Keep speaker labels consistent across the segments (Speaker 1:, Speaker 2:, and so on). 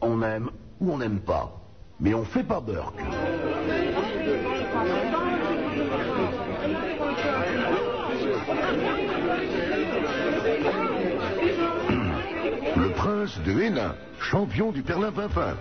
Speaker 1: On aime ou on n'aime pas. Mais on fait pas Burke. Le prince de Hénin, champion du Perlin-Pimpin.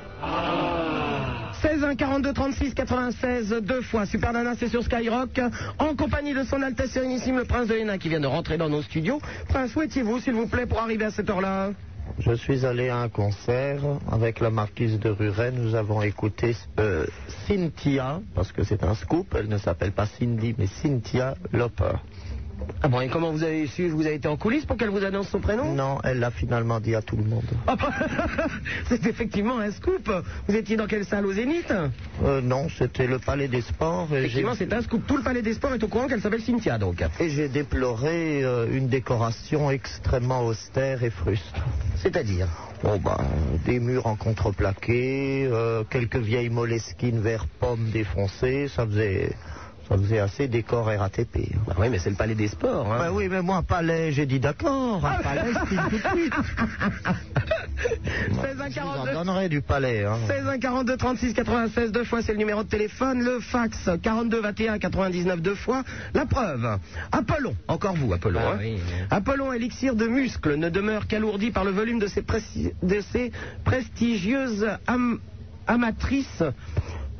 Speaker 2: 16 1 42 36 96 deux fois Super Nana c'est sur Skyrock en compagnie de son Altesse Sérénissime le Prince de Hénin qui vient de rentrer dans nos studios. Prince où étiez-vous s'il vous plaît pour arriver à cette heure-là?
Speaker 3: Je suis allé à un concert avec la marquise de Ruret. Nous avons écouté euh, Cynthia, parce que c'est un scoop. Elle ne s'appelle pas Cindy, mais Cynthia Loper.
Speaker 2: Ah bon et comment vous avez su Vous avez été en coulisses pour qu'elle vous annonce son prénom?
Speaker 3: Non, elle l'a finalement dit à tout le monde.
Speaker 2: Ah bah, C'est effectivement un scoop. Vous étiez dans quelle salle au Zénith?
Speaker 3: Euh, non, c'était le Palais des Sports. Et
Speaker 2: Effectivement c'est un scoop. Tout le palais des sports est au courant qu'elle s'appelle Cynthia donc.
Speaker 3: et j'ai déploré euh, une décoration extrêmement austère et fruste.
Speaker 2: C'est-à-dire?
Speaker 3: Bon ben, des murs en contreplaqué, euh, quelques vieilles moleskines vert pomme défoncées, ça faisait, ça faisait assez décor RATP.
Speaker 2: Bah oui mais c'est le palais des sports. Hein.
Speaker 3: Bah oui, mais moi, un palais, j'ai dit d'accord. Un palais, dis tout de suite.
Speaker 2: 16 1
Speaker 3: Je vous en
Speaker 2: 42
Speaker 3: donnerai du palais. Hein.
Speaker 2: 16 1 42 36 96 deux fois c'est le numéro de téléphone le fax 42 21 99 deux fois la preuve Apollon encore vous Apollon
Speaker 4: Ah
Speaker 2: hein.
Speaker 4: oui.
Speaker 2: Apollon élixir de muscle ne demeure qu'alourdi par le volume de ses, de ses prestigieuses am- amatrices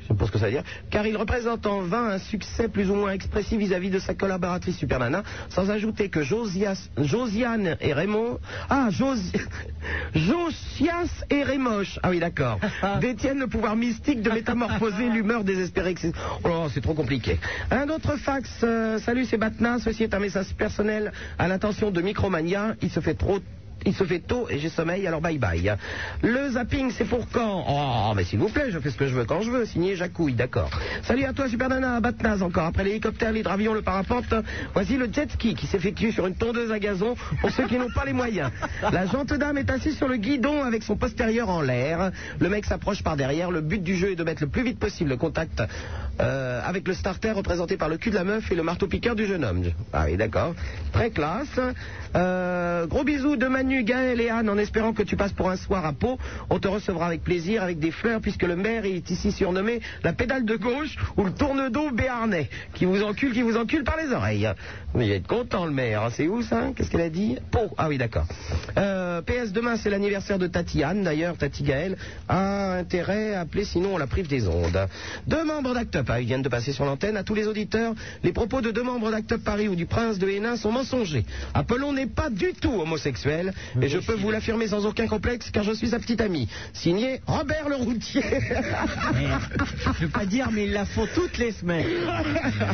Speaker 2: je sais pas ce que ça veut dire, car il représente en vain un succès plus ou moins expressif vis-à-vis de sa collaboratrice Super Nana, sans ajouter que Josias, Josiane et Raymond, ah, Josi- Josias et Rémoche, ah oui d'accord, détiennent le pouvoir mystique de métamorphoser l'humeur désespérée. Oh c'est trop compliqué. Un autre fax, euh, salut c'est Batna, ceci est un message personnel à l'intention de Micromania, il se fait trop il se fait tôt et j'ai sommeil, alors bye bye. Le zapping, c'est pour quand? Oh, mais s'il vous plaît, je fais ce que je veux quand je veux. Signé Jacouille, d'accord. Salut à toi, Super Nana, Batnaz encore. Après l'hélicoptère, l'hydravion, le parapente, voici le jet ski qui s'effectue sur une tondeuse à gazon pour ceux qui n'ont pas les moyens. La jante dame est assise sur le guidon avec son postérieur en l'air. Le mec s'approche par derrière. Le but du jeu est de mettre le plus vite possible le contact euh, avec le starter représenté par le cul de la meuf et le marteau-piqueur du jeune homme. Ah oui, d'accord. Très classe. Euh, gros bisous de Manu, Gaël et Anne en espérant que tu passes pour un soir à Pau. On te recevra avec plaisir, avec des fleurs, puisque le maire est ici surnommé la pédale de gauche ou le tourne-dos béarnais, qui vous encule, qui vous encule par les oreilles. Mais il va être content le maire. C'est où ça? Qu'est-ce qu'elle a dit? Pau. Ah oui, d'accord. Euh, PS, demain c'est l'anniversaire de Tati Anne, d'ailleurs, Tati Gaël a intérêt à appeler, sinon on la prive des ondes. Deux membres d'Act Up, ah, ils viennent de passer sur l'antenne. À tous les auditeurs, les propos de deux membres d'Act Up Paris ou du Prince de Hénin sont mensongers. Apollon n'est pas du tout homosexuel, et je peux vous l'affirmer sans aucun complexe, car je suis sa petite amie. Signé Robert le routier.
Speaker 4: Je veux pas dire, mais ils la font toutes les semaines.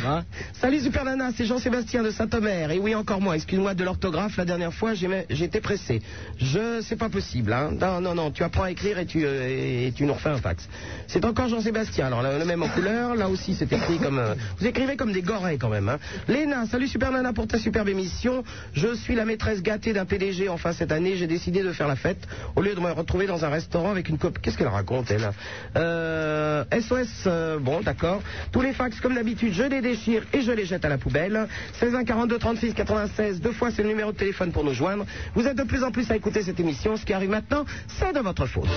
Speaker 4: Hein
Speaker 2: Salut Super Nana, c'est Jean-Sébastien de Saint-Omer. Et oui, encore moi, excuse-moi de l'orthographe, la dernière fois j'étais pressé. Je, c'est pas possible, hein. Non, non, non, tu apprends à écrire et tu, euh, et tu nous refais un fax. C'est encore Jean-Sébastien, alors le, le même en couleur, là aussi c'est écrit comme... euh, vous écrivez comme des gorées quand même, hein. Léna, salut Super Nana pour ta superbe émission. Je suis la maîtresse gâtée d'un PDG, enfin cette année j'ai décidé de faire la fête, au lieu de me retrouver dans un restaurant avec une copine. Qu'est-ce qu'elle raconte, elle euh, SOS, euh, bon, d'accord. Tous les fax, comme d'habitude, je les déchire et je les jette à la poubelle. 16 1 42 36 96, deux fois c'est le numéro de téléphone pour nous joindre. Vous êtes de plus en plus à écouter cette émission. Ce qui arrive maintenant, c'est de votre faute.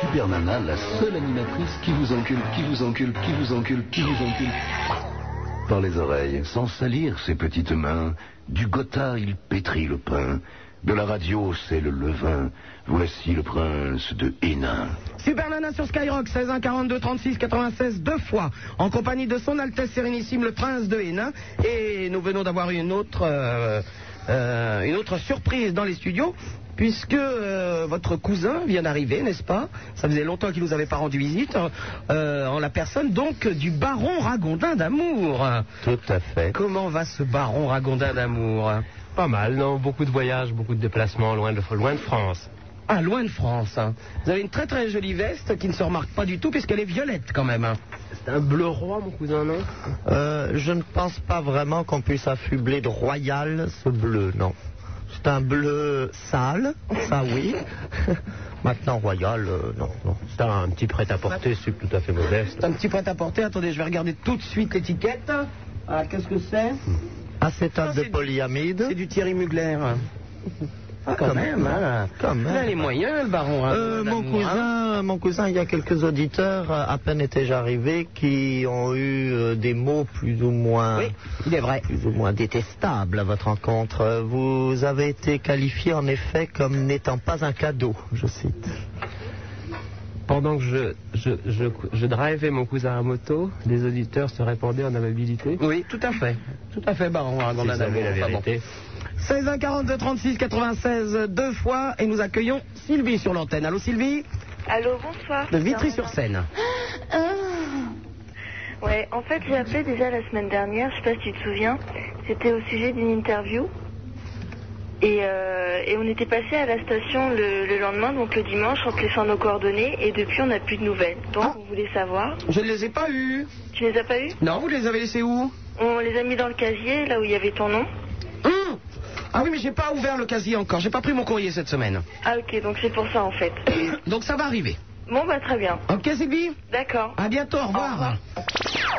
Speaker 1: Super Nana, la seule animatrice qui vous encule, qui vous encule, qui vous encule, qui vous encule. Par les oreilles, sans salir ses petites mains, du gotha il pétrit le pain, de la radio c'est le levain, voici le prince de Hénin.
Speaker 2: Super sur Skyrock, 16 1 42 36 96, deux fois, en compagnie de son Altesse Sérénissime, le Prince de Hénin. Et nous venons d'avoir une autre, euh, euh, une autre surprise dans les studios, puisque euh, votre cousin vient d'arriver, n'est-ce pas? Ça faisait longtemps qu'il nous avait pas rendu visite, euh, en la personne donc du baron Ragondin d'Amour.
Speaker 3: Tout à fait.
Speaker 2: Comment va ce baron Ragondin d'Amour?
Speaker 4: Pas mal, non? Beaucoup de voyages, beaucoup de déplacements loin de, loin de France.
Speaker 2: Ah, loin de France. hein. Vous avez une très très jolie veste qui ne se remarque pas du tout, puisqu'elle est violette quand même. hein.
Speaker 4: C'est un bleu roi, mon cousin, non?
Speaker 3: Euh, je ne pense pas vraiment qu'on puisse affubler de royal ce bleu, non. C'est un bleu sale, ça oui. Maintenant, Royal, euh, non, non.
Speaker 5: C'est un petit prêt-à-porter, c'est tout à fait modeste.
Speaker 2: C'est un petit prêt-à-porter. Attendez, je vais regarder tout de suite l'étiquette. Ah, qu'est-ce que c'est?
Speaker 3: Acétate de
Speaker 2: c'est-
Speaker 3: polyamide.
Speaker 2: C'est du Thierry Mugler. Ah, quand même, hein.
Speaker 3: Quand même.
Speaker 2: Il a les moyens, le baron. hein,
Speaker 3: Euh, mon
Speaker 2: d'amour, hein.
Speaker 3: cousin, mon cousin, il y a quelques auditeurs, à peine étaient arrivés, qui ont eu euh, des mots plus ou moins,
Speaker 2: Oui, il est vrai.
Speaker 3: plus ou moins détestables à votre rencontre. Vous avez été qualifié en effet comme n'étant pas un cadeau, je cite.
Speaker 5: Pendant que je, je, je, je drivais mon cousin à moto, les auditeurs se répandaient en amabilité.
Speaker 2: Oui, tout à fait. Tout à fait, baron.
Speaker 5: Avaient la
Speaker 2: Enfin, bon.
Speaker 5: vérité.
Speaker 2: 16 1 42 36 96 deux fois et nous accueillons Sylvie sur l'antenne. Allô Sylvie
Speaker 6: Allô, bonsoir.
Speaker 2: De Vitry-sur-Seine.
Speaker 6: Ouais, en fait, j'ai appelé déjà la semaine dernière, je sais pas si tu te souviens. C'était au sujet d'une interview. Et, euh, et on était passé à la station le, le lendemain, donc le dimanche, en te laissant nos coordonnées. Et depuis, on n'a plus de nouvelles. Donc,
Speaker 2: Ah.
Speaker 6: on voulait savoir.
Speaker 2: Je ne les ai pas eus.
Speaker 6: Tu les as pas eues?
Speaker 2: Non, vous les avez laissés où?
Speaker 6: On les a mis dans le casier, là où il y avait ton nom.
Speaker 2: Hum Ah oui, mais j'ai pas ouvert le casier encore. J'ai pas pris mon courrier cette semaine.
Speaker 6: Ah, ok, donc c'est pour ça, en fait.
Speaker 2: Donc ça va arriver.
Speaker 6: Bon, bah, très bien.
Speaker 2: Ok Sylvie
Speaker 6: D'accord.
Speaker 2: À bientôt, au revoir.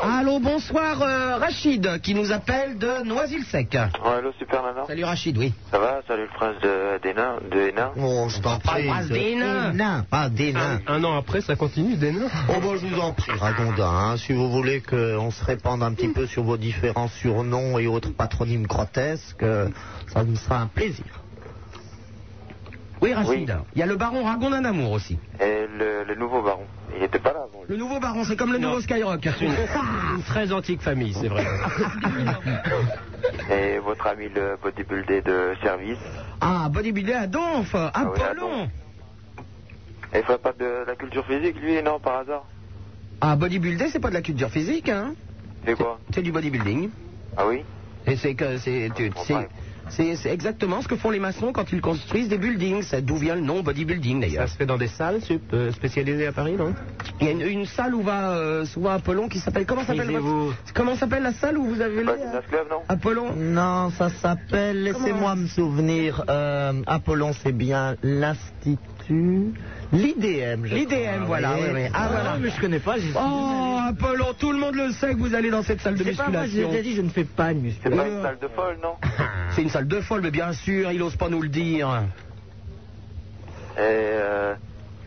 Speaker 2: Allô, bonsoir euh, Rachid qui nous appelle de Noisy-le-Sec.
Speaker 7: Allô, Super Nana
Speaker 2: Salut Rachid, oui.
Speaker 7: Ça va Salut le prince de, des nains, de Hénin.
Speaker 3: Oh, je t'en
Speaker 2: Pas
Speaker 3: prie.
Speaker 2: prince des nains.
Speaker 3: pas des nains.
Speaker 5: Un an après, ça continue, des nains.
Speaker 3: Oh, bah, je vous en prie, Ragondin, hein, si vous voulez qu'on se répande un petit peu sur vos différents surnoms et autres patronymes grotesques, euh, ça me sera un plaisir.
Speaker 2: Oui Rachid.
Speaker 7: Oui.
Speaker 2: Il y a le baron Ragondin d'amour aussi.
Speaker 7: Et le, le nouveau baron. Il était pas là avant.
Speaker 2: Le nouveau baron, c'est comme le
Speaker 5: Non.
Speaker 2: nouveau Skyrock.
Speaker 5: Une très antique famille, c'est vrai.
Speaker 7: Et votre ami le bodybuilder de service.
Speaker 2: Ah, bodybuilder à Donf,
Speaker 7: oui, à
Speaker 2: Apollon.
Speaker 7: Et il ferait pas de la culture physique, lui, non, par hasard?
Speaker 2: Ah, bodybuilder, c'est pas de la culture physique, hein.
Speaker 7: C'est quoi?
Speaker 2: C'est du bodybuilding.
Speaker 7: Ah oui?
Speaker 2: Et c'est que c'est tu- c'est- exactement ce que font les maçons quand ils construisent des buildings. C'est d'où vient le nom bodybuilding
Speaker 5: Ça
Speaker 2: d'ailleurs.
Speaker 5: se fait dans des salles euh, spécialisées à Paris, non?
Speaker 2: Il y a une, une salle où va euh, souvent Apollon qui s'appelle comment s'appelle
Speaker 5: Lisez-vous.
Speaker 2: votre- comment s'appelle la salle où vous avez
Speaker 7: du
Speaker 2: euh, Apollon?
Speaker 3: Non, ça s'appelle, laissez-moi me souvenir, euh, Apollon, c'est bien l'Institut, l'IDM. je
Speaker 2: L'IDM,
Speaker 3: crois,
Speaker 2: voilà,
Speaker 3: oui.
Speaker 2: oui, oui. Ah, voilà.
Speaker 4: mais je connais pas. suis
Speaker 2: Oh, Apollon, tout le monde le sait que vous allez dans cette salle de
Speaker 4: C'est pas moi, j'ai
Speaker 2: musculation.
Speaker 4: déjà dit, je ne fais pas de
Speaker 7: C'est
Speaker 4: musculation.
Speaker 7: pas une salle de folle, non
Speaker 2: C'est une salle de folle, mais bien sûr, il ose pas nous le dire.
Speaker 7: Et euh...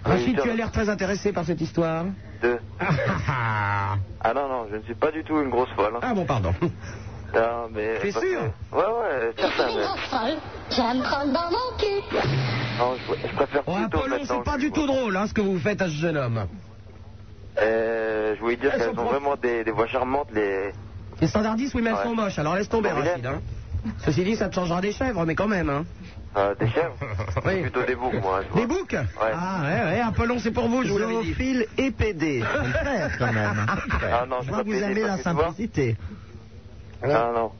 Speaker 2: Rachid,
Speaker 7: oui,
Speaker 2: tu as l'air très intéressé par cette histoire.
Speaker 7: de...
Speaker 2: Ah,
Speaker 7: Ah non, non, je ne suis pas du tout une grosse folle. hein.
Speaker 2: bon, pardon.
Speaker 7: Non, mais...
Speaker 2: T'es
Speaker 7: parce
Speaker 2: sûr
Speaker 7: que- Ouais, ouais, certain, mais...
Speaker 8: folle, je me colle dans mon cul.
Speaker 7: Non, je, je préfère
Speaker 2: Oh,
Speaker 7: plutôt
Speaker 2: Apollon, c'est pas du tout drôle, hein, ce que vous faites à ce jeune homme.
Speaker 7: Euh, je voulais dire
Speaker 2: Elles
Speaker 7: qu'elles
Speaker 2: sont
Speaker 7: ont
Speaker 2: prof-
Speaker 7: vraiment des, des voix charmantes, les...
Speaker 2: Les standardistes, oui, mais elles
Speaker 7: Ouais.
Speaker 2: sont moches, alors laisse tomber, Rachid. Hein. Ceci dit, ça te changera des chèvres, mais quand même. Hein.
Speaker 7: euh, des chèvres
Speaker 2: Oui.
Speaker 7: Plutôt des boucs, moi.
Speaker 2: Des boucs Ah, ouais, ouais, Apollon, c'est pour vous, je vous l'avais dit.
Speaker 3: Zoophile et PD, quand même.
Speaker 7: Ah non,
Speaker 3: Je
Speaker 7: je
Speaker 3: vois que vous aimez la simplicité.
Speaker 7: Non, non.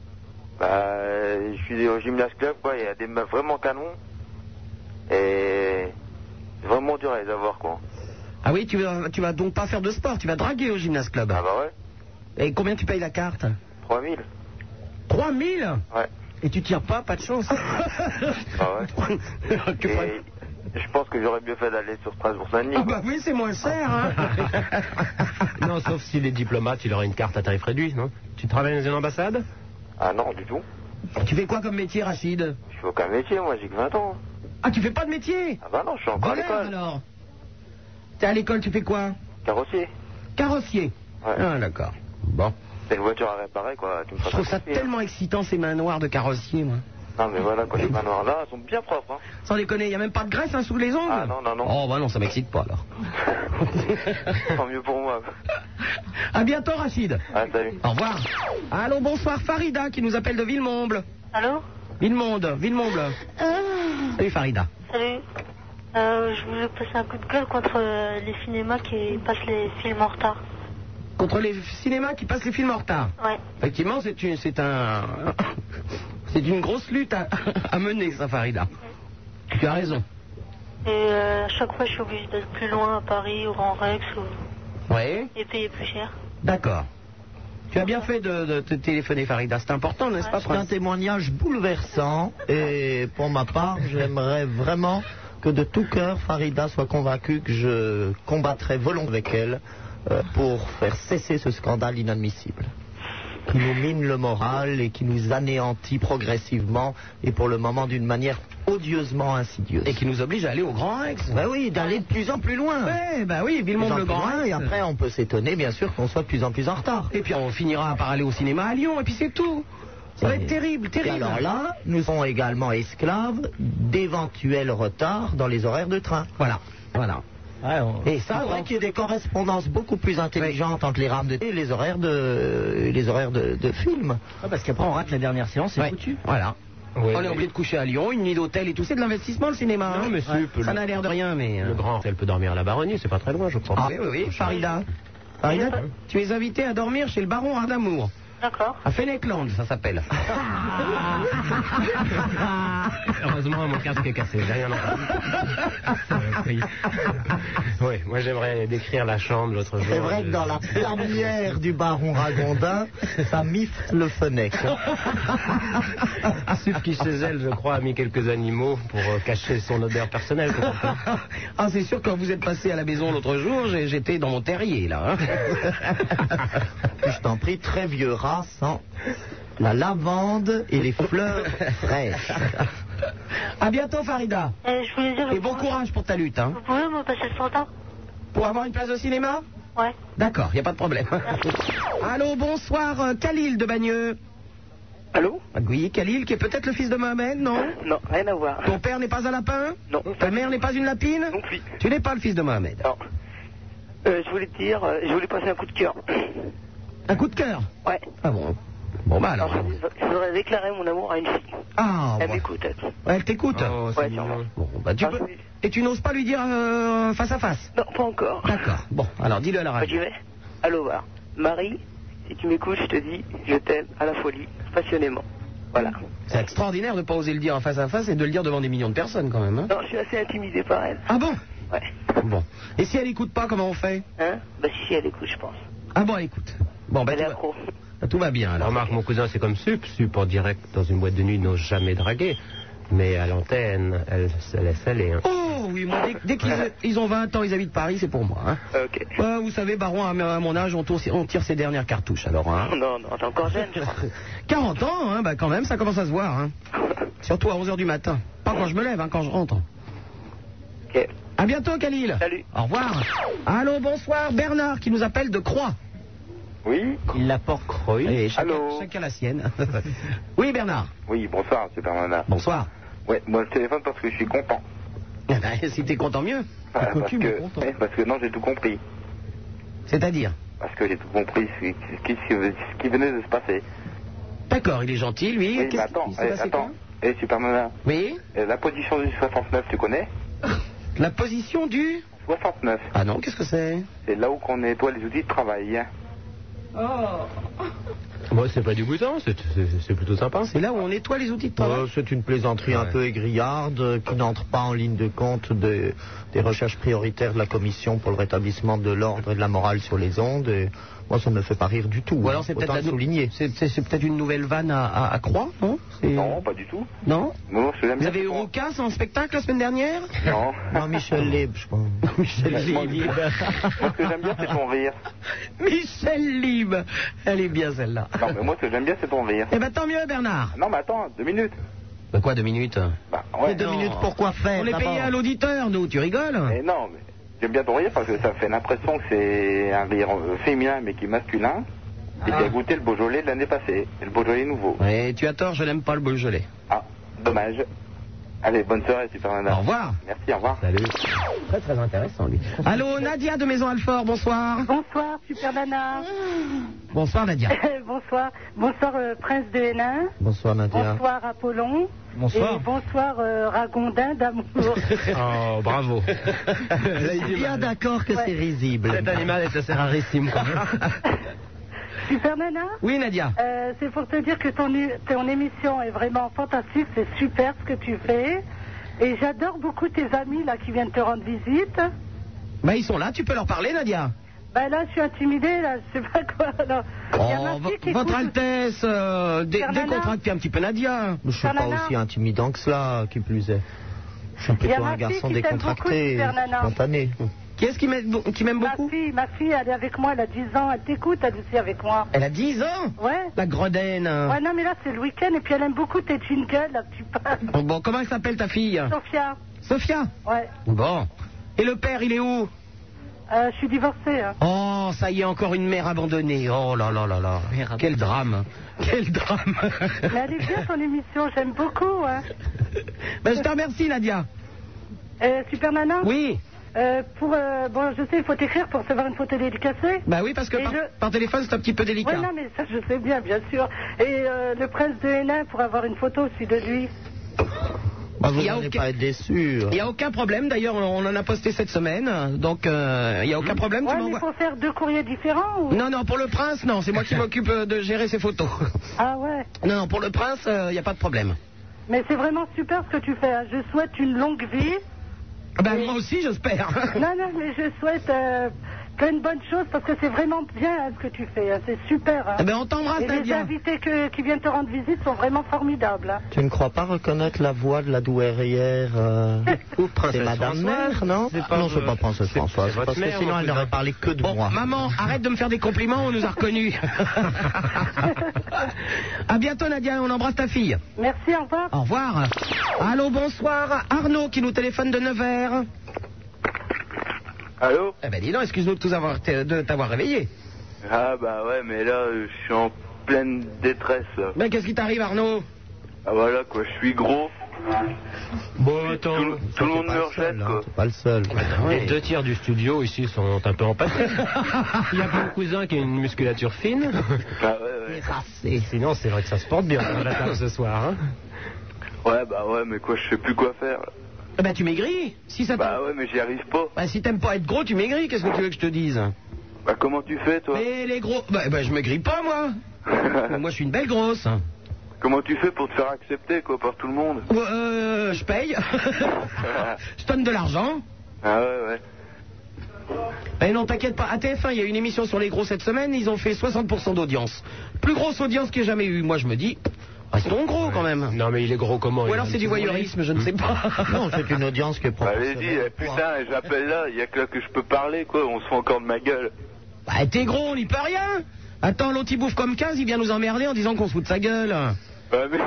Speaker 7: Bah, euh, je suis au gymnase club, quoi. Il y a des meufs vraiment canons. Et c'est vraiment dur à les avoir, quoi.
Speaker 2: Ah oui, tu vas, tu vas donc pas faire de sport, tu vas draguer au gymnase club.
Speaker 7: Ah bah ouais.
Speaker 2: Et combien tu payes la carte?
Speaker 7: 3000
Speaker 2: 3000
Speaker 7: Ouais.
Speaker 2: Et tu tires pas, pas de chance.
Speaker 7: Ah ouais.
Speaker 2: Tu
Speaker 7: je pense que j'aurais mieux fait d'aller sur Strasbourg-Saint-Denis.
Speaker 2: Ah bah oui, c'est moins cher, hein.
Speaker 5: Non, sauf s'il est diplomate, il aura une carte à tarif réduit, non? Tu travailles dans une ambassade?
Speaker 7: Ah non, du tout.
Speaker 2: tu fais quoi comme métier, Rachid?
Speaker 7: Je fais aucun métier, moi, j'ai que 20 ans.
Speaker 2: Ah, tu fais pas de métier?
Speaker 7: Ah bah non, je suis encore à l'école.
Speaker 2: alors T'es à l'école, tu fais quoi?
Speaker 7: Carrossier.
Speaker 2: Carrossier.
Speaker 7: Ouais.
Speaker 2: Ah, d'accord. Bon.
Speaker 7: C'est une voiture à réparer, quoi. Tu me
Speaker 2: Je trouve ça
Speaker 7: hein.
Speaker 2: tellement excitant, ces mains noires de carrossier, moi.
Speaker 7: Non, mais voilà, quoi, les manoirs là, elles sont bien propres, hein.
Speaker 2: Sans déconner, y a même pas de graisse hein, sous les ongles
Speaker 7: Ah non, non, non.
Speaker 2: Oh, bah non, ça m'excite pas, alors.
Speaker 7: Tant mieux pour moi.
Speaker 2: à bientôt, Rachid.
Speaker 7: Ah, salut.
Speaker 2: Au revoir. Allô, bonsoir, Farida, qui nous appelle de Villemomble.
Speaker 6: Allô
Speaker 2: Villemonde, Villemomble. Salut, Farida.
Speaker 6: Salut. Euh, je voulais passer un coup de gueule contre euh, les cinémas qui passent les films en retard.
Speaker 2: Contre les cinémas qui passent les films en retard.
Speaker 6: Ouais.
Speaker 2: Effectivement, c'est une, c'est un, c'est une grosse lutte à, à mener, ça, Farida. Tu as raison.
Speaker 6: Et euh, à chaque fois, je suis obligée d'être plus loin à Paris, au Grand Rex, ou... Et payer plus cher.
Speaker 2: D'accord. Tu as bien fait de, de te téléphoner, Farida. C'est important, n'est-ce pas,
Speaker 3: C'est un témoignage bouleversant et pour ma part, j'aimerais vraiment que de tout cœur, Farida soit convaincue que je combattrai volontairement avec elle pour faire cesser ce scandale inadmissible qui nous mine le moral et qui nous anéantit progressivement et pour le moment d'une manière odieusement insidieuse.
Speaker 2: Et qui nous oblige à aller au Grand Rex.
Speaker 3: Ben oui, d'aller de plus en plus loin.
Speaker 2: Bah oui,
Speaker 3: De plus
Speaker 2: Villemont
Speaker 3: en
Speaker 2: le
Speaker 3: plus
Speaker 2: Grand
Speaker 3: loin,
Speaker 2: Rex.
Speaker 3: Et après, on peut s'étonner, bien sûr, qu'on soit de plus en plus en retard.
Speaker 2: Et puis on finira par aller au cinéma à Lyon, et puis c'est tout. Ça va être terrible,
Speaker 3: Et
Speaker 2: terrible.
Speaker 3: alors là, nous sommes également esclaves d'éventuels retards dans les horaires de train.
Speaker 2: Voilà, voilà.
Speaker 3: Et ça, c'est vrai qu'il y a des correspondances beaucoup plus intelligentes entre les rames de et les horaires de les horaires de, de film.
Speaker 4: Ah, parce qu'après, on rate la dernière séance, c'est foutu.
Speaker 2: Voilà.
Speaker 5: Oui,
Speaker 2: on est
Speaker 5: mais-
Speaker 2: obligé de coucher à Lyon, une nuit d'hôtel et tout. C'est de l'investissement le cinéma.
Speaker 5: Non,
Speaker 2: hein.
Speaker 5: monsieur,
Speaker 2: Ouais. Ça n'a l'air de rien, mais. euh,
Speaker 5: Le grand, elle peut dormir à la baronnie, c'est pas très loin, je crois.
Speaker 2: Ah, oui, oui, oui. Farida. Farida, tu es invité à dormir chez le baron Ardamour.
Speaker 6: D'accord.
Speaker 2: À Fennecland, ça s'appelle.
Speaker 5: Heureusement, mon casque est cassé, j'ai rien entendu. oui, Oui, moi j'aimerais décrire la chambre l'autre jour.
Speaker 3: C'est vrai que dans la première du baron Ragondin, ça mifle le fenêtre.
Speaker 5: Sup qui chez elle, je crois, a mis quelques animaux pour euh, cacher son odeur personnelle. peut-être.
Speaker 2: ah, c'est sûr, quand vous êtes passé à la maison l'autre jour, j'étais dans mon terrier, là. hein.
Speaker 3: Je t'en prie, très vieux rat la lavande et les fleurs fraîches.
Speaker 2: à bientôt, Farida.
Speaker 6: Euh, je voulais dire,
Speaker 2: Et bon courage pour ta lutte, hein.
Speaker 6: vous pouvez me passer le standard
Speaker 2: Pour avoir une place au cinéma?
Speaker 6: Ouais.
Speaker 2: D'accord, il n'y a pas de problème. Allô, bonsoir, euh, Khalil de Bagneux.
Speaker 9: Allô?
Speaker 2: Oui, Khalil, qui est peut-être le fils de Mohamed, non?
Speaker 9: Non, rien à voir.
Speaker 2: Ton père n'est pas un lapin?
Speaker 9: Non.
Speaker 2: Ta mère n'est pas une lapine?
Speaker 9: Non plus.
Speaker 2: Tu n'es pas le fils de Mohamed.
Speaker 9: Non. Euh, je voulais te dire, euh, je voulais passer un coup de cœur.
Speaker 2: Un coup de cœur
Speaker 9: Ouais.
Speaker 2: Ah bon Bon, bah alors.
Speaker 9: Alors, je, je voudrais déclarer mon amour à une fille.
Speaker 2: Ah,
Speaker 9: Elle
Speaker 2: ouais.
Speaker 9: m'écoute, elle.
Speaker 2: Elle t'écoute
Speaker 5: Oh, c'est
Speaker 9: Ouais.
Speaker 2: Bon, bah tu
Speaker 9: Ah,
Speaker 2: peux...
Speaker 9: oui.
Speaker 2: Et tu n'oses pas lui dire euh, face à face
Speaker 9: Non, pas encore.
Speaker 2: D'accord. Bon, alors dis-le à la
Speaker 9: Bah,
Speaker 2: radio.
Speaker 9: j'y vais. Allô, voir. Marie, si tu m'écoutes, je te dis, je t'aime à la folie, passionnément. Voilà.
Speaker 2: C'est extraordinaire de ne pas oser le dire en face à face et de le dire devant des millions de personnes quand même. Hein
Speaker 9: Non, je suis assez intimidé par elle.
Speaker 2: ah bon
Speaker 9: Ouais.
Speaker 2: Bon. Et si elle écoute pas, comment on fait
Speaker 9: Hein? Bah, si, si, elle écoute, je pense.
Speaker 2: Ah bon, elle écoute. Bon,
Speaker 9: elle
Speaker 2: tout va, bah, tout va bien alors.
Speaker 5: Remarque, mon cousin, c'est comme Sup. Sup, en direct, dans une boîte de nuit, n'ose jamais draguer. Mais à l'antenne, elle se laisse aller. hein.
Speaker 2: Oh oui, moi, dès, dès qu'ils ils ont 20 ans, ils habitent Paris, c'est pour moi. Hein.
Speaker 9: Ok.
Speaker 2: Vous savez, Baron, à, à mon âge, on, tourne- on tire ses dernières cartouches alors. Hein.
Speaker 9: Non, non, t'es encore jeune, je crois.
Speaker 2: 40 ans, hein, bah quand même, ça commence à se voir. Hein. Surtout à 11h du matin. Pas quand je me lève, hein, quand je rentre.
Speaker 9: Ok.
Speaker 2: À bientôt, Khalil.
Speaker 9: Salut.
Speaker 2: Au revoir. Allô, bonsoir, Bernard qui nous appelle de Croix.
Speaker 7: Oui
Speaker 4: Il la porte.
Speaker 5: Oui.
Speaker 2: Et chacun,
Speaker 7: Allô
Speaker 2: chacun la sienne. oui, Bernard.
Speaker 7: Oui, bonsoir, Super Nana.
Speaker 2: Bonsoir.
Speaker 7: Ouais, moi je téléphone parce que je suis content.
Speaker 2: Eh ben, si t'es content, mieux.
Speaker 7: Parce, que,
Speaker 4: content.
Speaker 7: ouais, parce que non, j'ai tout compris.
Speaker 2: C'est-à-dire
Speaker 7: Parce que j'ai tout compris ce qui, ce qui- ce qui venait de se passer.
Speaker 2: D'accord, il est gentil, lui.
Speaker 7: Oui, mais
Speaker 2: Qu'est-ce
Speaker 7: attends,
Speaker 2: s'est
Speaker 7: eh,
Speaker 2: passé,
Speaker 7: attends. Eh, Super Nana,
Speaker 2: Oui
Speaker 7: eh, la position du 69, tu connais
Speaker 2: La position du...
Speaker 7: 69,
Speaker 2: Ah non, qu'est-ce que c'est
Speaker 7: c'est là où qu'on nettoie les outils de travail. hein.
Speaker 5: Moi, c'est pas du bouton, c'est plutôt sympa.
Speaker 2: C'est là où on nettoie les outils de travail
Speaker 3: Euh, c'est une plaisanterie un peu aigriarde euh, qui n'entre pas en ligne de compte des, des recherches prioritaires de la Commission pour le rétablissement de l'ordre et de la morale sur les ondes. Et moi, ça ne me fait pas rire du tout.
Speaker 2: Ou
Speaker 3: hein.
Speaker 2: alors c'est peut-être
Speaker 3: Autant
Speaker 2: la
Speaker 3: souligner.
Speaker 2: C'est c'est- c'est peut-être une nouvelle vanne à, à, à Croix, non? C'est-
Speaker 7: Non, pas du tout.
Speaker 2: Non? Vous avez eu Roucas en spectacle la semaine dernière?
Speaker 7: Non.
Speaker 3: Non, Michel Leb, je crois.
Speaker 2: Michel
Speaker 7: Moi,
Speaker 2: Lib.
Speaker 7: moi, ce que j'aime bien, c'est ton rire.
Speaker 2: Michel Lib. Elle est bien celle-là.
Speaker 7: Non, mais moi, ce que j'aime bien, c'est ton rire.
Speaker 2: Eh ben tant mieux Bernard.
Speaker 7: Non, mais attends, deux minutes.
Speaker 2: Bah quoi, deux minutes?
Speaker 7: Bah, ouais.
Speaker 3: deux
Speaker 2: non.
Speaker 3: minutes pour quoi faire?
Speaker 2: On est payé
Speaker 3: d'abord
Speaker 2: à l'auditeur, nous, tu rigoles?
Speaker 7: Mais non, mais j'aime bien ton rire parce que ça fait l'impression que c'est un rire féminin mais qui est masculin. Et
Speaker 2: Ah.
Speaker 7: qui a goûté le Beaujolais de l'année passée. Et le Beaujolais nouveau.
Speaker 2: Ouais, tu as tort, je n'aime pas le Beaujolais.
Speaker 7: Ah, dommage. Allez, bonne soirée, Super Nana.
Speaker 2: Au revoir.
Speaker 7: Merci, au revoir.
Speaker 5: Salut.
Speaker 2: Très très intéressant lui. Allô, Nadia de Maison Alfort, bonsoir.
Speaker 10: Bonsoir, Super Nana.
Speaker 2: Bonsoir Nadia.
Speaker 10: bonsoir. Bonsoir, euh, Prince de Hénin.
Speaker 3: Bonsoir Nadia.
Speaker 10: Bonsoir, Apollon.
Speaker 4: Bonsoir.
Speaker 10: Et bonsoir, euh, Ragondin d'amour.
Speaker 5: Oh, bravo.
Speaker 3: Bien d'accord que c'est risible.
Speaker 5: Cet animal est assez rarissime quand même.
Speaker 10: Super Nana
Speaker 2: Oui Nadia.
Speaker 10: euh, c'est pour te dire que ton, ton émission est vraiment fantastique, c'est super ce que tu fais. Et j'adore beaucoup tes amis là qui viennent te rendre visite.
Speaker 2: Bah ils sont là, tu peux leur parler Nadia.
Speaker 10: Ben là, je suis intimidée, là, je sais pas quoi.
Speaker 2: Oh, votre
Speaker 10: écoute-
Speaker 2: Altesse, euh, décontractez un petit peu Nadia.
Speaker 3: Je suis pas
Speaker 10: Nana.
Speaker 3: aussi intimidant que cela, qui plus est. Je suis plutôt un garçon décontracté, spontané.
Speaker 2: Qui est-ce qui m'aime qui m'aime
Speaker 10: Ma
Speaker 2: beaucoup
Speaker 10: fille, ma fille, elle est avec moi, elle a 10 ans, elle t'écoute, elle est aussi avec moi.
Speaker 2: Elle a 10 ans
Speaker 10: Ouais.
Speaker 2: La gredaine.
Speaker 10: Ouais, non, mais là, c'est le week-end, et puis elle aime beaucoup tes jingles, là, tu parles.
Speaker 2: Bon, bon, comment elle s'appelle ta fille
Speaker 10: Sophia,
Speaker 2: Sophia
Speaker 10: ouais.
Speaker 2: Bon. Et le père, il est où
Speaker 10: Euh, je suis divorcée, hein.
Speaker 2: Oh, ça y est, encore une mère abandonnée. Oh là là là là. Quel drame. Quel drame.
Speaker 10: Mais elle est bien ton émission, j'aime beaucoup, hein.
Speaker 2: Ben, je te remercie, Nadia.
Speaker 10: Euh, Super Nana
Speaker 2: Oui.
Speaker 10: Euh, pour, euh, bon, je sais, il faut t'écrire pour recevoir une photo dédicacée.
Speaker 2: Bah oui, parce que par, téléphone, c'est un petit peu délicat.
Speaker 10: Ouais, non, mais ça, je sais bien, bien sûr. Et euh, le prince de Hénin, pour avoir une photo aussi de lui.
Speaker 3: Bah, vous n'allez
Speaker 2: aucun-
Speaker 3: pas être déçu.
Speaker 2: Il n'y a aucun problème, d'ailleurs, on en a posté cette semaine, donc euh, il n'y a aucun problème. tu
Speaker 10: Ouais, mais il
Speaker 2: m'envoies-
Speaker 10: faut faire deux courriers différents ou...
Speaker 2: Non, non, pour le prince, non, c'est moi qui m'occupe de gérer ses photos.
Speaker 10: Ah ouais.
Speaker 2: Non, non, pour le prince, il n'y a pas de problème.
Speaker 10: Mais c'est vraiment super ce que tu fais. hein. Je souhaite une longue vie.
Speaker 2: Ben, moi aussi, j'espère.
Speaker 10: Non, non, mais je souhaite euh, plein de bonnes choses parce que c'est vraiment bien hein, ce que tu fais. hein. C'est super. hein.
Speaker 2: Eh ben, on t'embrasse,
Speaker 10: Et les
Speaker 2: Nadia.
Speaker 10: invités que- qui viennent te rendre visite sont vraiment formidables. hein.
Speaker 3: Tu ne crois pas reconnaître la voix de la douairière euh, C'est Madame
Speaker 5: Françoise.
Speaker 3: Mère, non
Speaker 5: C'est pas
Speaker 3: Non,
Speaker 5: vo-
Speaker 3: c'est pas Princesse
Speaker 5: c'est-
Speaker 3: Françoise.
Speaker 5: c'est votre
Speaker 3: Parce que
Speaker 5: mère,
Speaker 3: sinon, elle n'aurait parlé que de
Speaker 2: Bon,
Speaker 3: moi.
Speaker 2: maman, arrête de me faire des compliments, on nous a reconnus. à bientôt, Nadia, on embrasse ta fille.
Speaker 10: Merci, au revoir.
Speaker 2: Au revoir. Allô, bonsoir. Arnaud qui nous téléphone de Nevers.
Speaker 7: Allô
Speaker 2: Eh ben, dis donc, excuse-nous de tous avoir- de t'avoir réveillé.
Speaker 7: Ah bah ouais, mais là, je suis en pleine détresse. là.
Speaker 2: Ben, qu'est-ce qui t'arrive, Arnaud?
Speaker 7: Ah voilà quoi, je suis gros.
Speaker 5: Bon, attends.
Speaker 7: Tout, tout le monde me rejette
Speaker 3: hein,
Speaker 7: quoi.
Speaker 3: c'est pas le seul.
Speaker 5: Les deux tiers du studio ici sont un peu empathés. Il y a mon cousin qui a une musculature fine.
Speaker 7: Ah ouais, ouais.
Speaker 5: Sinon, c'est vrai que ça se porte bien à la table ce soir. hein.
Speaker 7: Ouais, bah ouais, mais quoi, je sais plus quoi faire.
Speaker 2: Eh ben, tu maigris. Si ça
Speaker 7: Bah ouais, mais j'y arrive pas.
Speaker 2: Bah, si t'aimes pas être gros, tu maigris. Qu'est-ce que tu veux que je te dise?
Speaker 7: Bah comment tu fais toi?
Speaker 2: Mais les gros. Bah, bah, je maigris pas, moi. moi, je suis une belle grosse.
Speaker 7: Comment tu fais pour te faire accepter quoi par tout le monde?
Speaker 2: Euh, je paye. je donne de l'argent.
Speaker 7: Ah ouais, ouais.
Speaker 2: Eh non, t'inquiète pas. À TF1, il y a une émission sur les gros cette semaine. Ils ont fait 60% d'audience. Plus grosse audience qu'il y ait jamais eu. Moi, je me dis, restons gros quand même.
Speaker 5: Non, mais il est gros comment
Speaker 2: Ou alors c'est du voyeurisme, je ne sais pas.
Speaker 3: Non, c'est une audience qui est
Speaker 7: Bah, Allez-y, eh, putain, j'appelle là, il y a que là que je peux parler quoi, on se fout encore de ma gueule.
Speaker 2: Bah, t'es gros, on n'y peut rien. Attends, l'autre il bouffe comme 15, il vient nous emmerder en disant qu'on se fout de sa gueule.
Speaker 7: Bah mais...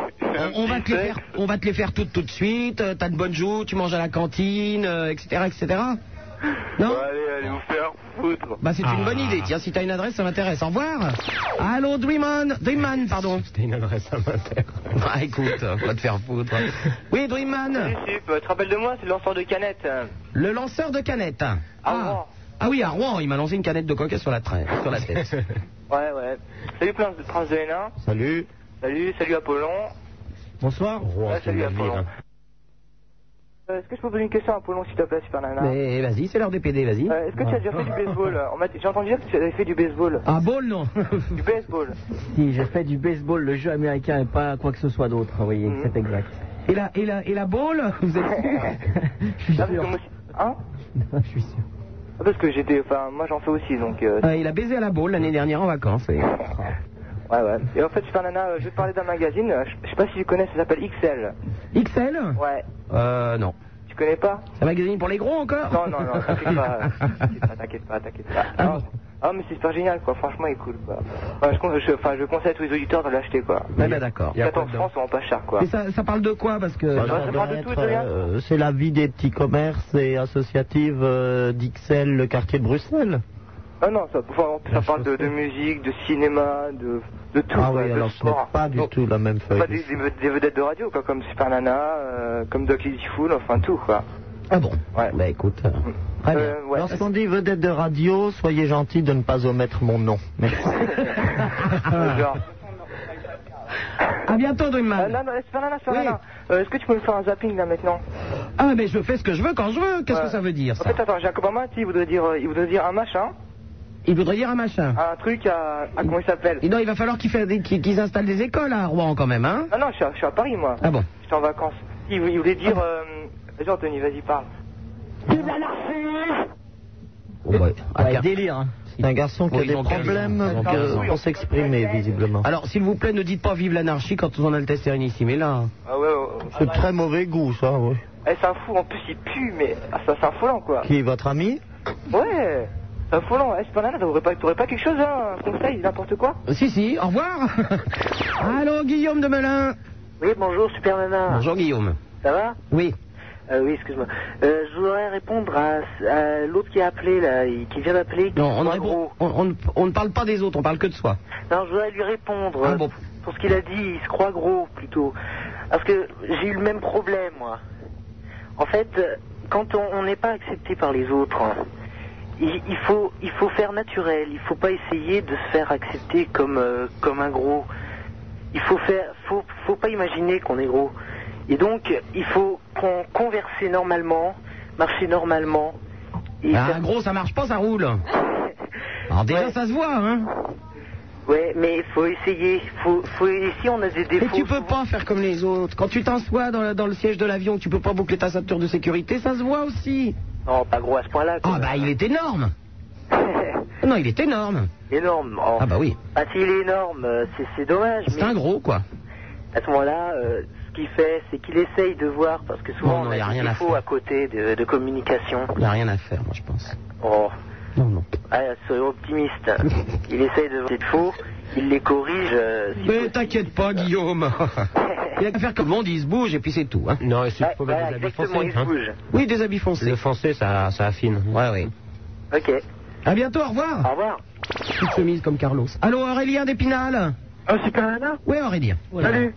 Speaker 2: On, on va te les faire, on va te les faire toutes tout de suite. euh, T'as de bonnes joues, tu manges à la cantine, euh, etc., etc. Non
Speaker 7: Bon, allez, allez vous faire foutre.
Speaker 2: Bah c'est une bonne idée. Tiens, si t'as une adresse, ça m'intéresse. Au revoir. Allô, Dreamman, Dreamman, pardon.
Speaker 5: C'était une adresse à m'intéresse.
Speaker 2: Bah écoute, on va te faire foutre. Oui, Dreamman,
Speaker 11: Salut Sup, tu te rappelles de moi, c'est le lanceur de canettes.
Speaker 2: le lanceur de canettes.
Speaker 11: Ah,
Speaker 2: Ah, ah oui, à Rouen, il m'a lancé une canette de coca sur la, sur la tête.
Speaker 11: Ouais, ouais. Salut Prince de, Hénin.
Speaker 3: Salut.
Speaker 11: Salut, salut Apollon.
Speaker 3: Bonsoir.
Speaker 5: Rouen,
Speaker 11: Ouais, salut Apollon. Euh, Est-ce que je peux poser une question à Apollon, s'il te plaît, Super Nana
Speaker 2: Mais vas-y, c'est l'heure des PD, vas-y.
Speaker 11: Euh, Est-ce que tu as déjà fait du baseball On m'a- J'ai entendu dire que tu avais fait du baseball.
Speaker 2: Ah, ball, non.
Speaker 11: Du baseball.
Speaker 4: Si, j'ai fait du baseball, le jeu américain et pas quoi que ce soit d'autre, oui,
Speaker 11: Mhm.
Speaker 4: c'est exact.
Speaker 2: Et la, et la, et la ball, vous êtes sûr
Speaker 4: Je suis
Speaker 11: Ah, parce que
Speaker 4: sûr.
Speaker 11: moi aussi- Hein
Speaker 4: Je suis sûr.
Speaker 11: Ah, Parce que j'étais... Enfin, moi j'en fais aussi, donc... euh,
Speaker 2: Ah, Il a baisé à la ball l'année dernière en vacances. et-
Speaker 11: Ouais, ouais. Et en fait, Super Nana, euh, je vais te parler d'un magazine. euh, Je je sais pas si tu connais, ça s'appelle XL.
Speaker 2: XL
Speaker 11: Ouais.
Speaker 2: Euh, non.
Speaker 11: Tu connais pas
Speaker 2: C'est un magazine pour les gros encore
Speaker 11: Non, non, non, t'inquiète pas. T'inquiète pas, t'inquiète pas, t'inquiète pas.
Speaker 2: Ah
Speaker 11: Non.
Speaker 2: bon
Speaker 11: Ah, mais c'est super génial, quoi. Franchement, il est cool, quoi. Enfin, je, con- je, enfin, je conseille à tous les auditeurs de l'acheter, quoi.
Speaker 2: Ah ben d'accord.
Speaker 5: Il y a quoi
Speaker 11: 14
Speaker 5: dedans
Speaker 11: francs, c'est vraiment pas cher, quoi.
Speaker 2: Et ça, ça parle de quoi Parce que...
Speaker 3: Bah,
Speaker 11: ça
Speaker 3: ça
Speaker 11: parle de tout,
Speaker 3: euh, c'est la vie des petits commerces et associatives euh, d'Ixelles, le quartier de Bruxelles.
Speaker 11: Ah non, ça, enfin, ça parle de, de musique, de cinéma, de, de tout,
Speaker 3: Ah
Speaker 11: quoi,
Speaker 3: oui,
Speaker 11: de
Speaker 3: alors ce n'est
Speaker 11: sport.
Speaker 3: pas du
Speaker 11: Donc,
Speaker 3: tout la même feuille.
Speaker 11: Pas des, des- des vedettes de radio, quoi, comme Super Nana, euh, comme Doc Lady Fool, enfin tout, quoi.
Speaker 2: Ah bon
Speaker 11: Ouais.
Speaker 2: Bah écoute, euh, très bien.
Speaker 11: Euh, ouais.
Speaker 3: Lorsqu'on dit vedette de radio, soyez gentil de ne pas omettre mon nom. Merci.
Speaker 11: Euh.
Speaker 2: À bientôt, Dreamman.
Speaker 11: non, non, Super Nana, Super
Speaker 2: Oui.
Speaker 11: Nana. Euh, Est-ce que tu peux me faire un zapping, là, maintenant
Speaker 2: Ah mais je fais ce que je veux quand je veux. Qu'est-ce que ça veut dire
Speaker 11: En fait, attends, j'ai un copain il voudrait dire, euh, il voudrait dire un machin,
Speaker 2: Il voudrait dire un machin.
Speaker 11: un truc à, à comment il s'appelle
Speaker 2: Et non, il va falloir qu'ils installent des écoles à Rouen quand même, hein
Speaker 11: Ah non, je suis, à, je suis à Paris, moi.
Speaker 2: Ah bon
Speaker 11: J'étais en vacances. Il, il voulait dire... Euh... Vas-y, Anthony, vas-y, parle.
Speaker 2: Ouais. Ah,
Speaker 4: Ouais,
Speaker 2: tiens.
Speaker 4: délire. hein.
Speaker 3: C'est un garçon qui
Speaker 2: Oui,
Speaker 3: a des problèmes
Speaker 2: ans.
Speaker 3: pour s'exprimer, visiblement.
Speaker 2: Alors, s'il vous plaît, ne dites pas vive l'anarchie quand on a le test Sérénissime. Et là,
Speaker 11: Ah ouais, ouais, ouais.
Speaker 3: C'est de très mauvais goût, ça, oui.
Speaker 12: Eh, c'est un fou, en plus il pue, mais ah, ça c'est affolant quoi.
Speaker 3: Qui, votre ami?
Speaker 12: Ouais, c'est affolant. Eh, Esplanade, t'aurais pas, t'aurais pas quelque chose, hein, un conseil, n'importe quoi
Speaker 2: Si, si, au revoir. Allô, Guillaume de Melun.
Speaker 12: Oui, bonjour, Super Nana.
Speaker 2: Bonjour, Guillaume.
Speaker 12: Ça va?
Speaker 2: Oui.
Speaker 12: Euh, Oui, excuse-moi. Euh, je voudrais répondre à, à l'autre qui a appelé, là, qui vient d'appeler.
Speaker 2: Non, on, répond- on- on ne- on ne parle pas des autres, on parle que de soi.
Speaker 12: Non, je voudrais lui répondre.
Speaker 2: Ah
Speaker 12: euh,
Speaker 2: bon.
Speaker 12: Pour ce qu'il a dit, il se croit gros, plutôt. Parce que j'ai eu le même problème, moi. En fait, euh, quand on on n'est pas accepté par les autres, hein, il, il faut, il faut faire naturel. Il faut pas essayer de se faire accepter comme, euh, comme un gros. Il faut faire, faut, faut pas imaginer qu'on est gros. Et donc, il faut qu'on converse normalement, marcher normalement. Et
Speaker 2: Ah,
Speaker 12: faire-
Speaker 2: gros, ça marche pas, ça roule. Alors déjà,
Speaker 12: Ouais.
Speaker 2: ça se voit, hein.
Speaker 12: Ouais, mais il faut essayer. Faut, faut, ici, on a des
Speaker 2: Mais
Speaker 12: défauts.
Speaker 2: tu peux
Speaker 12: souvent.
Speaker 2: pas faire comme les autres. Quand tu t'assois dans, dans le siège de l'avion, tu peux pas boucler ta ceinture de sécurité, ça se voit aussi.
Speaker 12: Non, pas gros à ce point-là.
Speaker 2: Ah bah, il est énorme. Non, il est énorme.
Speaker 12: énorme. Oh.
Speaker 2: Ah bah oui.
Speaker 12: Ah, s'il est énorme, euh, c'est, dommage.
Speaker 2: C'est
Speaker 12: mais
Speaker 2: un gros, quoi.
Speaker 12: à ce moment-là, euh, ce qu'il fait, c'est qu'il essaye de voir, parce que souvent
Speaker 2: Non, non,
Speaker 12: on
Speaker 2: y a
Speaker 12: a des
Speaker 2: rien à faire.
Speaker 12: à côté de, de communication.
Speaker 2: Il n'y a rien à faire, moi, je pense.
Speaker 12: Oh,
Speaker 2: Non, non.
Speaker 12: ah, soyez optimiste. il essaye de voir des défauts, il les corrige. euh, si
Speaker 2: Mais t'inquiète pas, Guillaume. Il y a qu'à faire comme le monde, il se bouge et puis c'est tout. Hein.
Speaker 5: Non, il
Speaker 12: Ouais,
Speaker 5: faut mettre des habits foncés.
Speaker 12: il se
Speaker 5: hein.
Speaker 12: bouge.
Speaker 2: Oui, des habits foncés.
Speaker 5: Le foncé, ça, ça affine.
Speaker 2: Ouais, oui.
Speaker 12: Ok,
Speaker 2: À bientôt, au revoir.
Speaker 12: au revoir.
Speaker 2: Petite chemise comme Carlos. Allô, Aurélien d'Épinal
Speaker 13: Ah, Super Nana
Speaker 2: Oui, Aurélien.
Speaker 13: Salut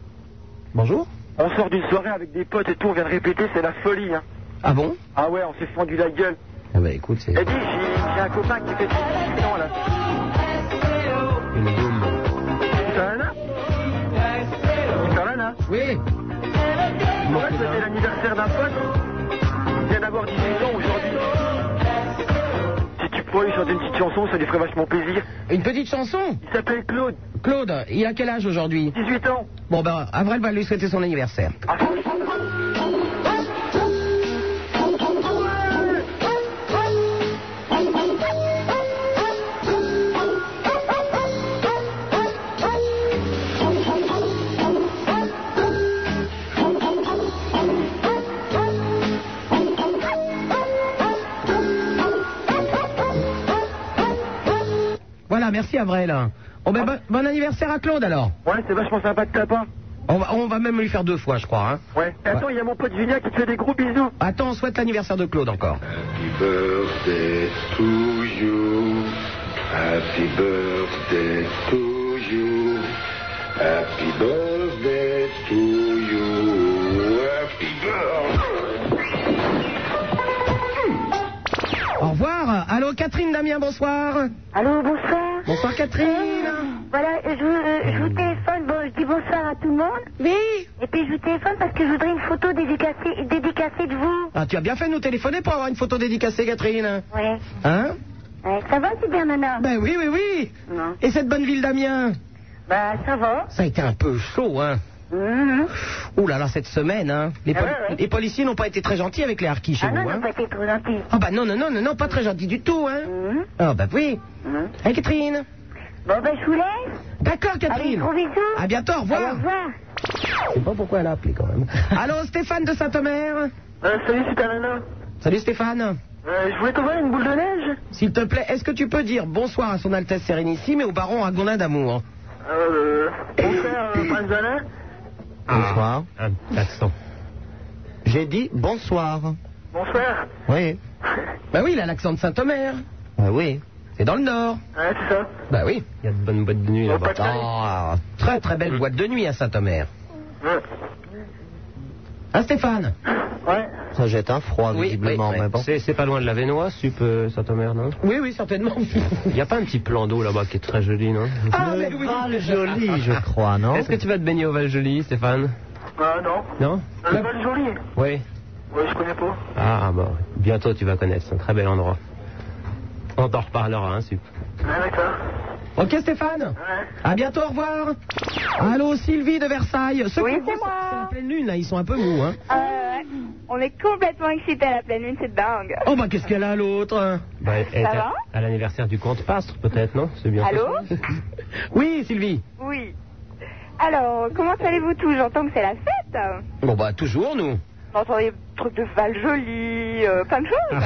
Speaker 2: Bonjour.
Speaker 13: On sort d'une soirée avec des potes et tout, on vient de répéter, c'est la folie, hein.
Speaker 2: Ah bon?
Speaker 13: Ah ouais, on s'est fendu la gueule.
Speaker 2: Ah bah écoute, c'est...
Speaker 13: Dis, j'ai un copain qui fait 18 ans, là.
Speaker 5: Une boum.
Speaker 13: Super Nana
Speaker 2: Oui.
Speaker 13: En fait, c'était l'anniversaire d'un pote. Il vient d'avoir 18 ans aujourd'hui. Si tu pourrais lui chanter une petite chanson, ça lui ferait vachement plaisir.
Speaker 2: Une petite chanson
Speaker 13: Il s'appelle Claude,
Speaker 2: Claude, il a quel âge aujourd'hui
Speaker 13: 18 ans.
Speaker 2: Bon ben, Avril va lui souhaiter son anniversaire.
Speaker 13: Ah,
Speaker 2: Voilà, merci Avril. Bon ben, bon, bon anniversaire à Claude alors.
Speaker 13: Ouais, c'est vachement sympa de ta part.
Speaker 2: On va, on va même lui faire deux fois, je crois. Hein.
Speaker 13: Ouais. Et attends, il y a mon pote Julien qui te fait des gros bisous.
Speaker 2: Attends, on souhaite l'anniversaire de Claude encore.
Speaker 14: Happy birthday to you. Happy birthday to you. Happy birthday to you. Happy birthday.
Speaker 2: Au revoir. Allô, Catherine Damien, bonsoir.
Speaker 15: Allô, bonsoir.
Speaker 2: Bonsoir Catherine.
Speaker 15: Voilà, je, vous- euh, je vous téléphone, bon, je dis bonsoir à tout le monde.
Speaker 2: Oui.
Speaker 15: Et puis je vous téléphone parce que je voudrais une photo dédicacée, dédicacée de vous.
Speaker 2: Ah, tu as bien fait de nous téléphoner pour avoir une photo dédicacée, Catherine.
Speaker 15: Ouais.
Speaker 2: Hein
Speaker 15: ouais. Ça va, super nana
Speaker 2: Ben oui, oui, oui.
Speaker 15: Non.
Speaker 2: Et cette bonne ville d'Amiens
Speaker 15: Bah, ça va.
Speaker 2: Ça a été un peu chaud, hein.
Speaker 15: Mhm.
Speaker 2: Ouh là là, cette semaine, hein. Les,
Speaker 15: Ah
Speaker 2: poli-
Speaker 15: ouais, ouais.
Speaker 2: les policiers n'ont pas été très gentils avec les harkis chez
Speaker 15: Ah non,
Speaker 2: vous,
Speaker 15: non,
Speaker 2: hein.
Speaker 15: pas été trop gentil.
Speaker 2: Ah bah non, non, non, non, non, pas très gentils du tout, hein.
Speaker 15: Mhm.
Speaker 2: Ah bah oui.
Speaker 15: Mhm.
Speaker 2: Hein, Catherine
Speaker 15: Bon, ben, je vous laisse.
Speaker 2: D'accord, Catherine. À bientôt, au
Speaker 15: Allez,
Speaker 2: revoir.
Speaker 15: au revoir.
Speaker 2: Je sais pas pourquoi elle a appelé quand même. Allô, Stéphane de Saint-Omer
Speaker 13: Euh, salut Super Nana.
Speaker 2: Salut Stéphane.
Speaker 13: Euh, je voulais t'envoyer une boule de neige.
Speaker 2: S'il te plaît, est-ce que tu peux dire bonsoir à son Altesse Sérénissime et au baron Ragondin d'amour?
Speaker 13: Euh, frère, euh.
Speaker 3: Bonsoir.
Speaker 5: Un accent.
Speaker 3: J'ai dit bonsoir.
Speaker 13: Frère.
Speaker 3: Oui.
Speaker 2: Bah oui, il a l'accent de Saint-Omer.
Speaker 3: Ah oui.
Speaker 2: C'est dans le Nord.
Speaker 13: Ouais, c'est ça.
Speaker 2: Bah oui.
Speaker 5: Il y a de bonnes boîtes de nuit là-bas.
Speaker 2: Ah, très très belle boîte de nuit à Saint-Omer.
Speaker 13: Ouais.
Speaker 2: Hein Stéphane
Speaker 13: Ouais.
Speaker 3: Ça jette un froid,
Speaker 2: Oui,
Speaker 3: visiblement,
Speaker 2: oui, oui.
Speaker 3: mais bon.
Speaker 5: C'est pas loin de la Vénois, Sup euh, Saint-Omer, non?
Speaker 2: Oui, oui, certainement.
Speaker 5: Il n'y a pas un petit plan d'eau là-bas qui est très joli, non?
Speaker 2: Ah, mais oui.
Speaker 3: Val joli, je crois, non?
Speaker 5: Est-ce que tu vas te baigner au Val Joli, Stéphane?
Speaker 13: Ah non.
Speaker 5: Non?
Speaker 13: Euh, Val Joli?
Speaker 5: Oui.
Speaker 13: Ouais, je connais pas.
Speaker 5: Ah, bah, bientôt tu vas connaître, c'est un très bel endroit. On t'en reparlera, hein, Sup.
Speaker 13: Ouais, d'accord.
Speaker 2: Ok Stéphane
Speaker 13: Ouais.
Speaker 2: À bientôt, au revoir. Allô Sylvie de Versailles. Ceux
Speaker 16: Oui, c'est moi.
Speaker 2: C'est la pleine lune là, ils sont un peu mous hein.
Speaker 16: Euh, on est complètement excités à la pleine lune, c'est dingue.
Speaker 2: Oh bah qu'est-ce qu'elle a l'autre?
Speaker 5: Bah, elle est
Speaker 16: Ça
Speaker 5: à,
Speaker 16: va?
Speaker 5: à l'anniversaire du comte Pastre, peut-être, non? C'est bien.
Speaker 16: Allô?
Speaker 2: Oui Sylvie.
Speaker 16: Oui. Alors, comment allez-vous tous? J'entends que c'est la fête.
Speaker 2: Bon bah toujours nous.
Speaker 16: Vous entendez trucs de Val-Joli, euh, plein de choses.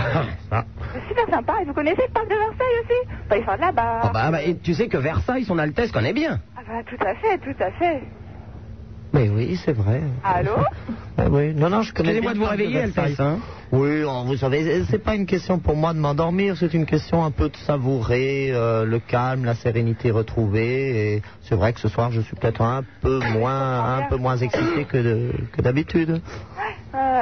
Speaker 2: Ah.
Speaker 16: C'est super sympa. Et vous connaissez le parc de Versailles aussi? Peut aller faire de là-bas.
Speaker 2: Ah bah, bah, et tu sais que Versailles, son Altesse connaît bien.
Speaker 16: Ah bah, tout à fait, tout à fait.
Speaker 3: Mais oui, c'est vrai.
Speaker 16: Allô?
Speaker 3: Ah oui. Non, non, je connais
Speaker 2: Excusez-moi
Speaker 3: bien
Speaker 2: de vous
Speaker 3: le parc
Speaker 2: réveiller,
Speaker 3: Versailles.
Speaker 2: Altesse, hein.
Speaker 3: Oui, oh, vous savez, c'est pas une question pour moi de m'endormir, c'est une question un peu de savourer euh, le calme, la sérénité retrouvée. Et c'est vrai que ce soir, je suis peut-être un peu moins, un peu moins excité que d'habitude.
Speaker 16: Euh,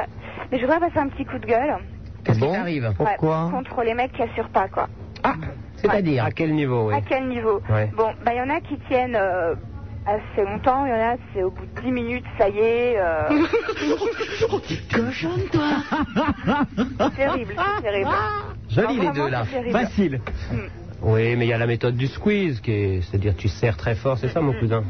Speaker 16: Mais je voudrais passer un petit coup de gueule.
Speaker 2: Qu'est-ce
Speaker 3: Bon,
Speaker 2: qui t'arrive
Speaker 3: Pourquoi
Speaker 16: Ouais, Contre les mecs qui assurent pas, quoi.
Speaker 2: Ah, c'est-à-dire
Speaker 5: À quel niveau, oui
Speaker 16: À quel niveau
Speaker 5: Ouais.
Speaker 16: Bon, bah, il y en a qui tiennent euh, assez longtemps, il y en a, c'est au bout de 10 minutes, ça y est. Euh...
Speaker 4: Cochonne, toi
Speaker 16: c'est terrible, c'est terrible.
Speaker 2: Joli
Speaker 16: Non,
Speaker 2: les deux là.
Speaker 4: Facile.
Speaker 5: Oui, mais il y a la méthode du squeeze, qui est, c'est-à-dire tu serres très fort, c'est ça, mon cousin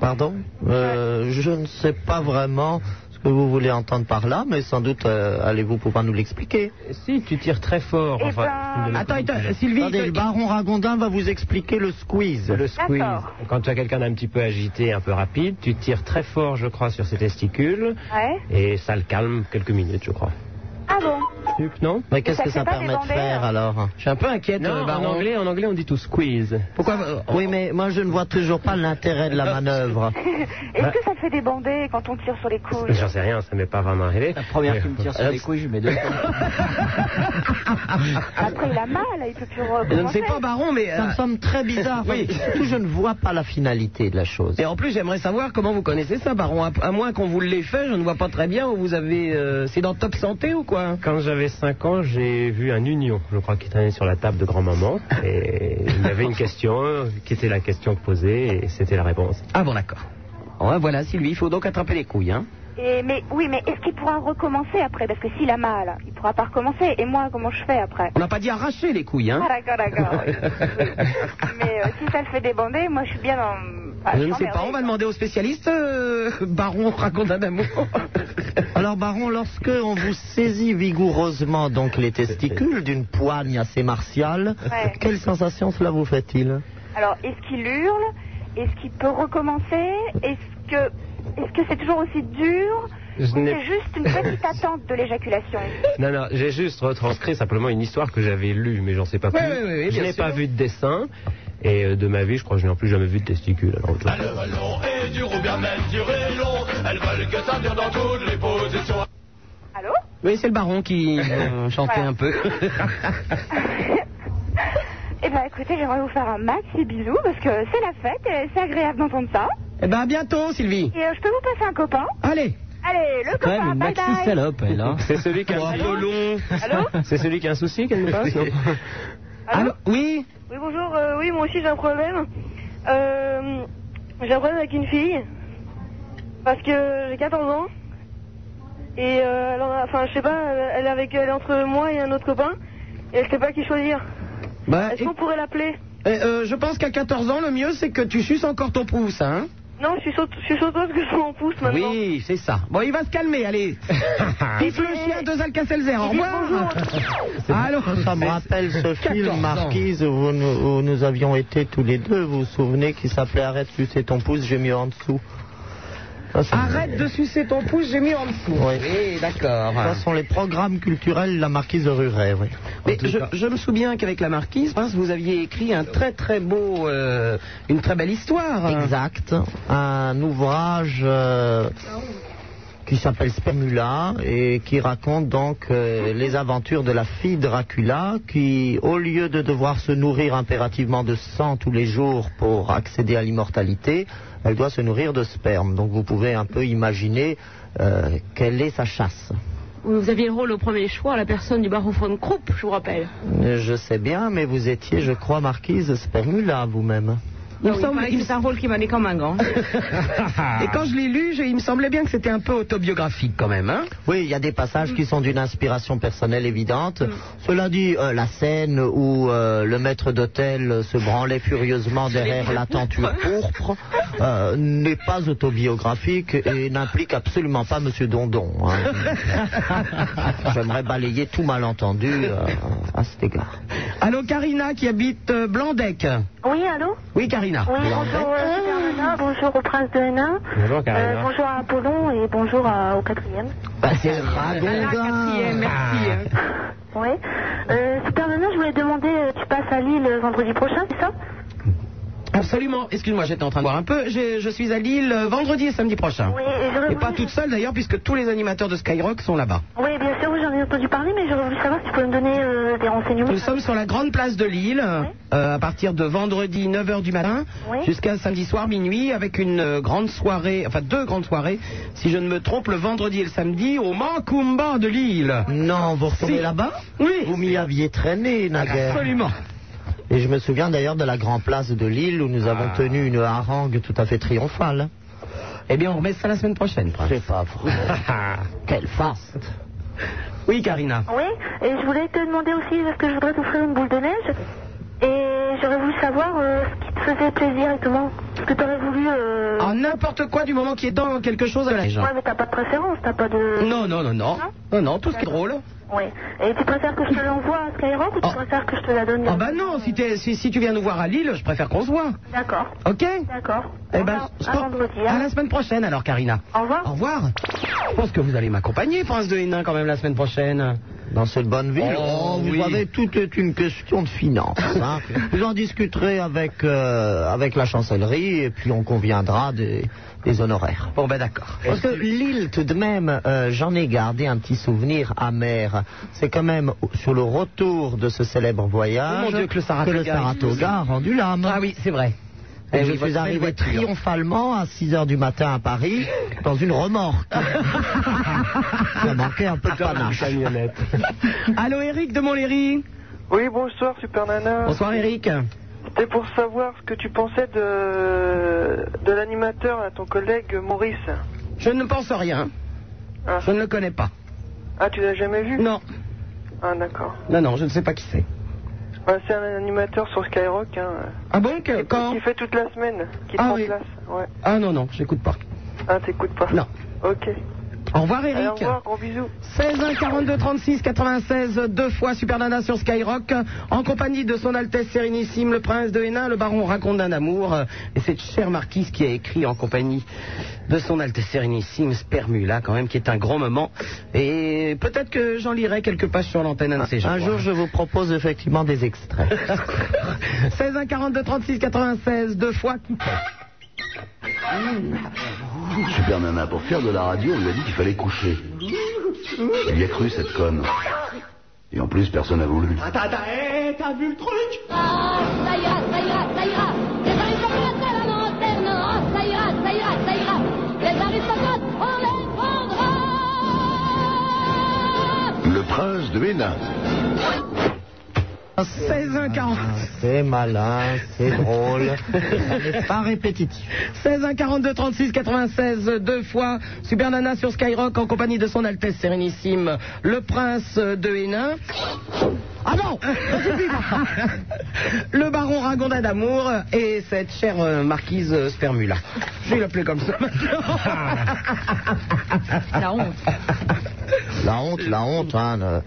Speaker 3: Pardon? Euh, Je ne sais pas vraiment que vous voulez entendre par là, mais sans doute euh, allez-vous pouvoir nous l'expliquer.
Speaker 5: Si, tu tires très fort.
Speaker 16: Eh
Speaker 5: enfin,
Speaker 16: ben-
Speaker 2: Attends. Sylvie,
Speaker 3: Attendez, le baron Ragondin va vous expliquer le squeeze.
Speaker 5: Le squeeze. Quand tu as quelqu'un d'un petit peu agité, un peu rapide, tu tires très fort, je crois, sur ses testicules,
Speaker 16: Ouais.
Speaker 5: et ça le calme quelques minutes, je crois.
Speaker 16: Ah bon
Speaker 5: non
Speaker 3: Mais qu'est-ce que ça permet de faire alors?
Speaker 2: Je suis un peu inquiète,
Speaker 5: Non,
Speaker 2: euh,
Speaker 5: en anglais, en anglais, on dit tout squeeze.
Speaker 2: Pourquoi euh,
Speaker 3: Oui, mais moi je ne vois toujours pas l'intérêt de la manœuvre.
Speaker 16: Est-ce que ça te fait débander quand on tire sur les couilles?
Speaker 5: J'en sais rien, ça m'est pas vraiment arrivé.
Speaker 4: La première
Speaker 5: Mais-
Speaker 4: qui me tire sur les couilles, je mets deux.
Speaker 16: Après, il a mal, il peut plus
Speaker 2: Je ne sais pas, baron, mais...
Speaker 3: Ça
Speaker 2: euh,
Speaker 3: me semble très bizarre.
Speaker 2: Oui.
Speaker 3: Surtout, je ne vois pas la finalité de la chose.
Speaker 2: Et en plus, j'aimerais savoir comment vous connaissez ça, baron. À, à moins qu'on vous l'ait fait, je ne vois pas très bien où vous avez... euh, c'est dans Top Santé ou quoi?
Speaker 5: Quand j'avais 5 ans, j'ai vu un union, je crois, qui traînait sur la table de grand-maman. Et il y avait une question, qui était la question posée, et c'était la réponse.
Speaker 2: Ah bon, d'accord. Ouais, voilà, Sylvie, il faut donc attraper les couilles, hein.
Speaker 16: Et, mais oui, mais est-ce qu'il pourra recommencer après? Parce que s'il a mal, il pourra pas recommencer. Et moi, comment je fais après?
Speaker 2: On n'a pas dit arracher les couilles, hein.
Speaker 16: Ah d'accord, d'accord. oui. mais euh, si ça le fait débander, moi je suis bien dans... Ah,
Speaker 2: Je ne sais pas, on va demander au spécialiste, euh, baron Ragondin d'amour.
Speaker 3: Alors, baron, lorsque on vous saisit vigoureusement donc les testicules d'une poigne assez martiale,
Speaker 16: Ouais.
Speaker 3: quelle sensation cela vous fait-il?
Speaker 16: Alors, est-ce qu'il hurle? Est-ce qu'il peut recommencer? Est-ce que est-ce que c'est toujours aussi dur? C'est juste une petite attente de l'éjaculation?
Speaker 5: Non, non, j'ai juste retranscrit simplement une histoire que j'avais lue, mais j'en sais pas plus. Je n'ai pas vu de dessin, et euh, de ma vie, je crois que je n'ai plus jamais vu de testicules. Alors, autant.
Speaker 17: et dur ou bien même dur et long. Elles veulent que ça dure dans toutes les positions.
Speaker 16: Allô
Speaker 2: Oui, c'est le baron qui euh, chantait un peu.
Speaker 16: Eh ben écoutez, j'aimerais vous faire un maxi bisou parce que c'est la fête et c'est agréable d'entendre ça.
Speaker 2: eh ben, à bientôt, Sylvie.
Speaker 16: Et euh, je peux vous passer un copain
Speaker 2: Allez.
Speaker 16: Allez, le copain,
Speaker 4: une
Speaker 16: bye
Speaker 4: maxi
Speaker 16: bye
Speaker 4: salope, elle, hein.
Speaker 5: C'est celui qui a un
Speaker 16: Allô
Speaker 5: C'est celui qui a un souci qu'elle nous passe, non
Speaker 2: Allô Oui
Speaker 6: Oui, bonjour. euh, oui, moi aussi j'ai un problème. Euh, j'ai un problème avec une fille. Parce que j'ai 14 ans. Et euh, elle en a- enfin, je sais pas, elle, est avec, elle est entre moi et un autre copain. Et elle sait pas qui choisir.
Speaker 2: bah,
Speaker 6: Est-ce qu'on pourrait l'appeler?
Speaker 2: Eh, euh, Je pense qu'à 14 ans, le mieux, c'est que tu suces encore ton pouce, hein
Speaker 6: Non, je suis, saut, je suis sauteuse que je suis en pouce maintenant.
Speaker 2: Oui, c'est ça. Bon, il va se calmer, allez. Vive le chien de Alka-Seltzer, au revoir. Allô
Speaker 3: Ça me rappelle ce
Speaker 2: 14
Speaker 3: film. Marquise, où nous, où nous avions été tous les deux, vous vous souvenez, qui s'appelait Arrête sucer ton pouce, j'ai mis en dessous.
Speaker 2: Arrête de sucer ton pouce, j'ai mis en dessous.
Speaker 3: Oui.
Speaker 2: Oui, d'accord.
Speaker 3: Ça sont les programmes culturels de la marquise de Ruret, oui.
Speaker 2: Mais je, je me souviens qu'avec la marquise, vous aviez écrit un très très beau, euh, une très belle histoire.
Speaker 3: Exact. Un ouvrage euh, qui s'appelle Spermula et qui raconte donc euh, les aventures de la fille Dracula qui, au lieu de devoir se nourrir impérativement de sang tous les jours pour accéder à l'immortalité, elle doit se nourrir de sperme. Donc vous pouvez un peu imaginer euh, quelle est sa chasse.
Speaker 18: Vous aviez le rôle au premier choix, la personne du baron von Krupp, je vous rappelle.
Speaker 3: Je sais bien, mais vous étiez, je crois, marquise Spermula vous-même.
Speaker 18: Il me semble c'est un rôle qui m'a mis comme un gant.
Speaker 2: Et quand je l'ai lu, j'ai- il me semblait bien que c'était un peu autobiographique quand même. Hein
Speaker 3: Oui, il y a des passages qui sont d'une inspiration personnelle évidente. Cela dit, euh, la scène où euh, le maître d'hôtel se branlait furieusement derrière la tenture pourpre euh, n'est pas autobiographique et n'implique absolument pas Monsieur Dondon. hein. J'aimerais balayer tout malentendu euh, à cet égard.
Speaker 2: Allô, Karina qui habite euh, Blandec.
Speaker 15: Oui, allô
Speaker 2: Oui, Karina.
Speaker 15: Oui, bonjour euh, Nana, bonjour au prince de Hénin.
Speaker 5: Bonjour, Karina.
Speaker 15: Euh, bonjour à Apollon et bonjour à- au quatrième.
Speaker 3: Bah, c'est Ragondin.
Speaker 2: merci.
Speaker 15: Oui. Euh, Super Nana, je voulais demander, tu passes à Lille vendredi prochain, c'est ça?
Speaker 2: Absolument. Excuse-moi, j'étais en train de voir un peu. Je, je suis à Lille euh, vendredi et samedi prochain.
Speaker 15: Oui, et j'aurais
Speaker 2: Et pas toute seule d'ailleurs, puisque tous les animateurs de Skyrock sont là-bas.
Speaker 15: Oui, bien sûr, oui, j'en ai entendu parler, mais j'aurais voulu savoir si tu pouvais me donner euh, des renseignements.
Speaker 2: Nous sommes sur la grande place de Lille, euh, à partir de vendredi 9h du matin
Speaker 15: Oui.
Speaker 2: jusqu'à samedi soir minuit, avec une euh, grande soirée, enfin deux grandes soirées, si je ne me trompe, le vendredi et le samedi, au Macumba de Lille.
Speaker 3: Non, vous retournez
Speaker 2: Si.
Speaker 3: là-bas
Speaker 2: Oui.
Speaker 3: Vous m'y aviez traîné, naguère.
Speaker 2: Absolument.
Speaker 3: Et je me souviens d'ailleurs de la grande place de Lille où nous avons tenu une harangue tout à fait triomphale.
Speaker 2: Eh bien, on remet ça la semaine prochaine, Prince.
Speaker 3: C'est pas vrai. Quelle farce.
Speaker 2: Oui, Karina.
Speaker 15: Oui, et je voulais te demander aussi, parce que je voudrais t'offrir une boule de neige, et j'aurais voulu savoir euh, ce qui te faisait plaisir et comment. Parce que t'aurais voulu... Euh...
Speaker 2: Ah, n'importe quoi du moment qui est dans quelque chose à la.
Speaker 15: Ouais, mais t'as pas de préférence, t'as pas de...
Speaker 2: Non, non, non, non. Non, non, tout ce qui est drôle.
Speaker 15: Oui. Et tu préfères que je te l'envoie à Skyrock ou tu
Speaker 2: Oh.
Speaker 15: préfères que je te la donne
Speaker 2: Ah bah non, si, t'es- si, si tu viens nous voir à Lille, je préfère qu'on se voit.
Speaker 15: D'accord.
Speaker 2: Ok
Speaker 15: D'accord.
Speaker 2: Eh ben, je
Speaker 15: à vendredi.
Speaker 2: à
Speaker 15: Hein.
Speaker 2: la semaine prochaine alors, Karina.
Speaker 15: Au revoir.
Speaker 2: Au revoir. Je pense que vous allez m'accompagner, Prince de Hénin, quand même, la semaine prochaine.
Speaker 3: Dans cette bonne ville,
Speaker 2: Oh,
Speaker 3: vous
Speaker 2: oui.
Speaker 3: savez, tout est une question de finance. hein. vous en discuterez avec, euh, avec la chancellerie et puis on conviendra des, des honoraires.
Speaker 2: Bon, ben d'accord.
Speaker 3: Parce que Lille, tout de même, euh, j'en ai gardé un petit souvenir amer. C'est quand même sur le retour de ce célèbre voyage
Speaker 2: Oh mon Dieu, que le Saratoga-
Speaker 3: Saratoga a rendu l'âme.
Speaker 2: Ah oui, c'est vrai.
Speaker 3: Et je suis arrivé triomphalement à 6 heures du matin à Paris dans une remorque. Ça manquait un peu de panache.
Speaker 5: Camionnette.
Speaker 2: Allô, Eric de Montlhéry
Speaker 13: Oui, bonsoir Super Nana.
Speaker 2: Bonsoir, Eric.
Speaker 13: C'était pour savoir ce que tu pensais de, de l'animateur, à ton collègue Maurice.
Speaker 2: Je ne pense rien.
Speaker 13: Ah.
Speaker 2: Je ne le connais pas.
Speaker 13: Ah, tu l'as jamais vu?
Speaker 2: Non,
Speaker 13: Ah, d'accord.
Speaker 2: non, non, je ne sais pas qui c'est.
Speaker 13: Ah, c'est un animateur sur Skyrock, hein.
Speaker 2: Ah bon, que- quand
Speaker 13: Qui fait toute la semaine, qui
Speaker 2: Ah oui.
Speaker 13: remplace. Ouais.
Speaker 2: Ah non, non, j'écoute pas.
Speaker 13: Ah, t'écoutes pas?
Speaker 2: Non.
Speaker 13: Ok.
Speaker 2: Au revoir,
Speaker 13: Allez,
Speaker 2: Eric.
Speaker 13: au revoir, gros bisous.
Speaker 2: 16 1 42 36 96 deux fois Super Nana sur Skyrock en compagnie de son Altesse Sérénissime le Prince de Hénin, le Baron raconte d'un amour euh, et cette chère marquise qui a écrit en compagnie de son Altesse Sérénissime Spermula quand même qui est un grand moment et peut-être que j'en lirai quelques pages sur l'antenne un de ces jours.
Speaker 3: Un jour, je vous propose effectivement des extraits.
Speaker 2: 16 1 42 36 96 deux fois qui
Speaker 1: Super Nana, pour faire de la radio, on lui a dit qu'il fallait coucher. Il y a cru, cette conne. Et en plus, personne n'a voulu.
Speaker 17: Attends, attends, hé, t'as vu le truc?
Speaker 8: Ah, ça ira, ça ira, ça ira. Les aristocrates à la lanterne, ah, ça ira, ça ira, ça ira. Les aristocrates, on les prendra.
Speaker 1: Le prince de Hénin.
Speaker 2: 16 1 40
Speaker 3: C'est malin, c'est drôle, ça n'est pas répétitif.
Speaker 2: 16 1 42 36 96 deux fois Super Nana sur Skyrock en compagnie de son Altesse Sérénissime le Prince de Hénin. Ah non Le Baron Ragondin d'amour et cette chère euh, marquise euh, Spermula. Je vais l'appeler comme ça maintenant.
Speaker 18: La honte.
Speaker 3: La honte, la honte, hein,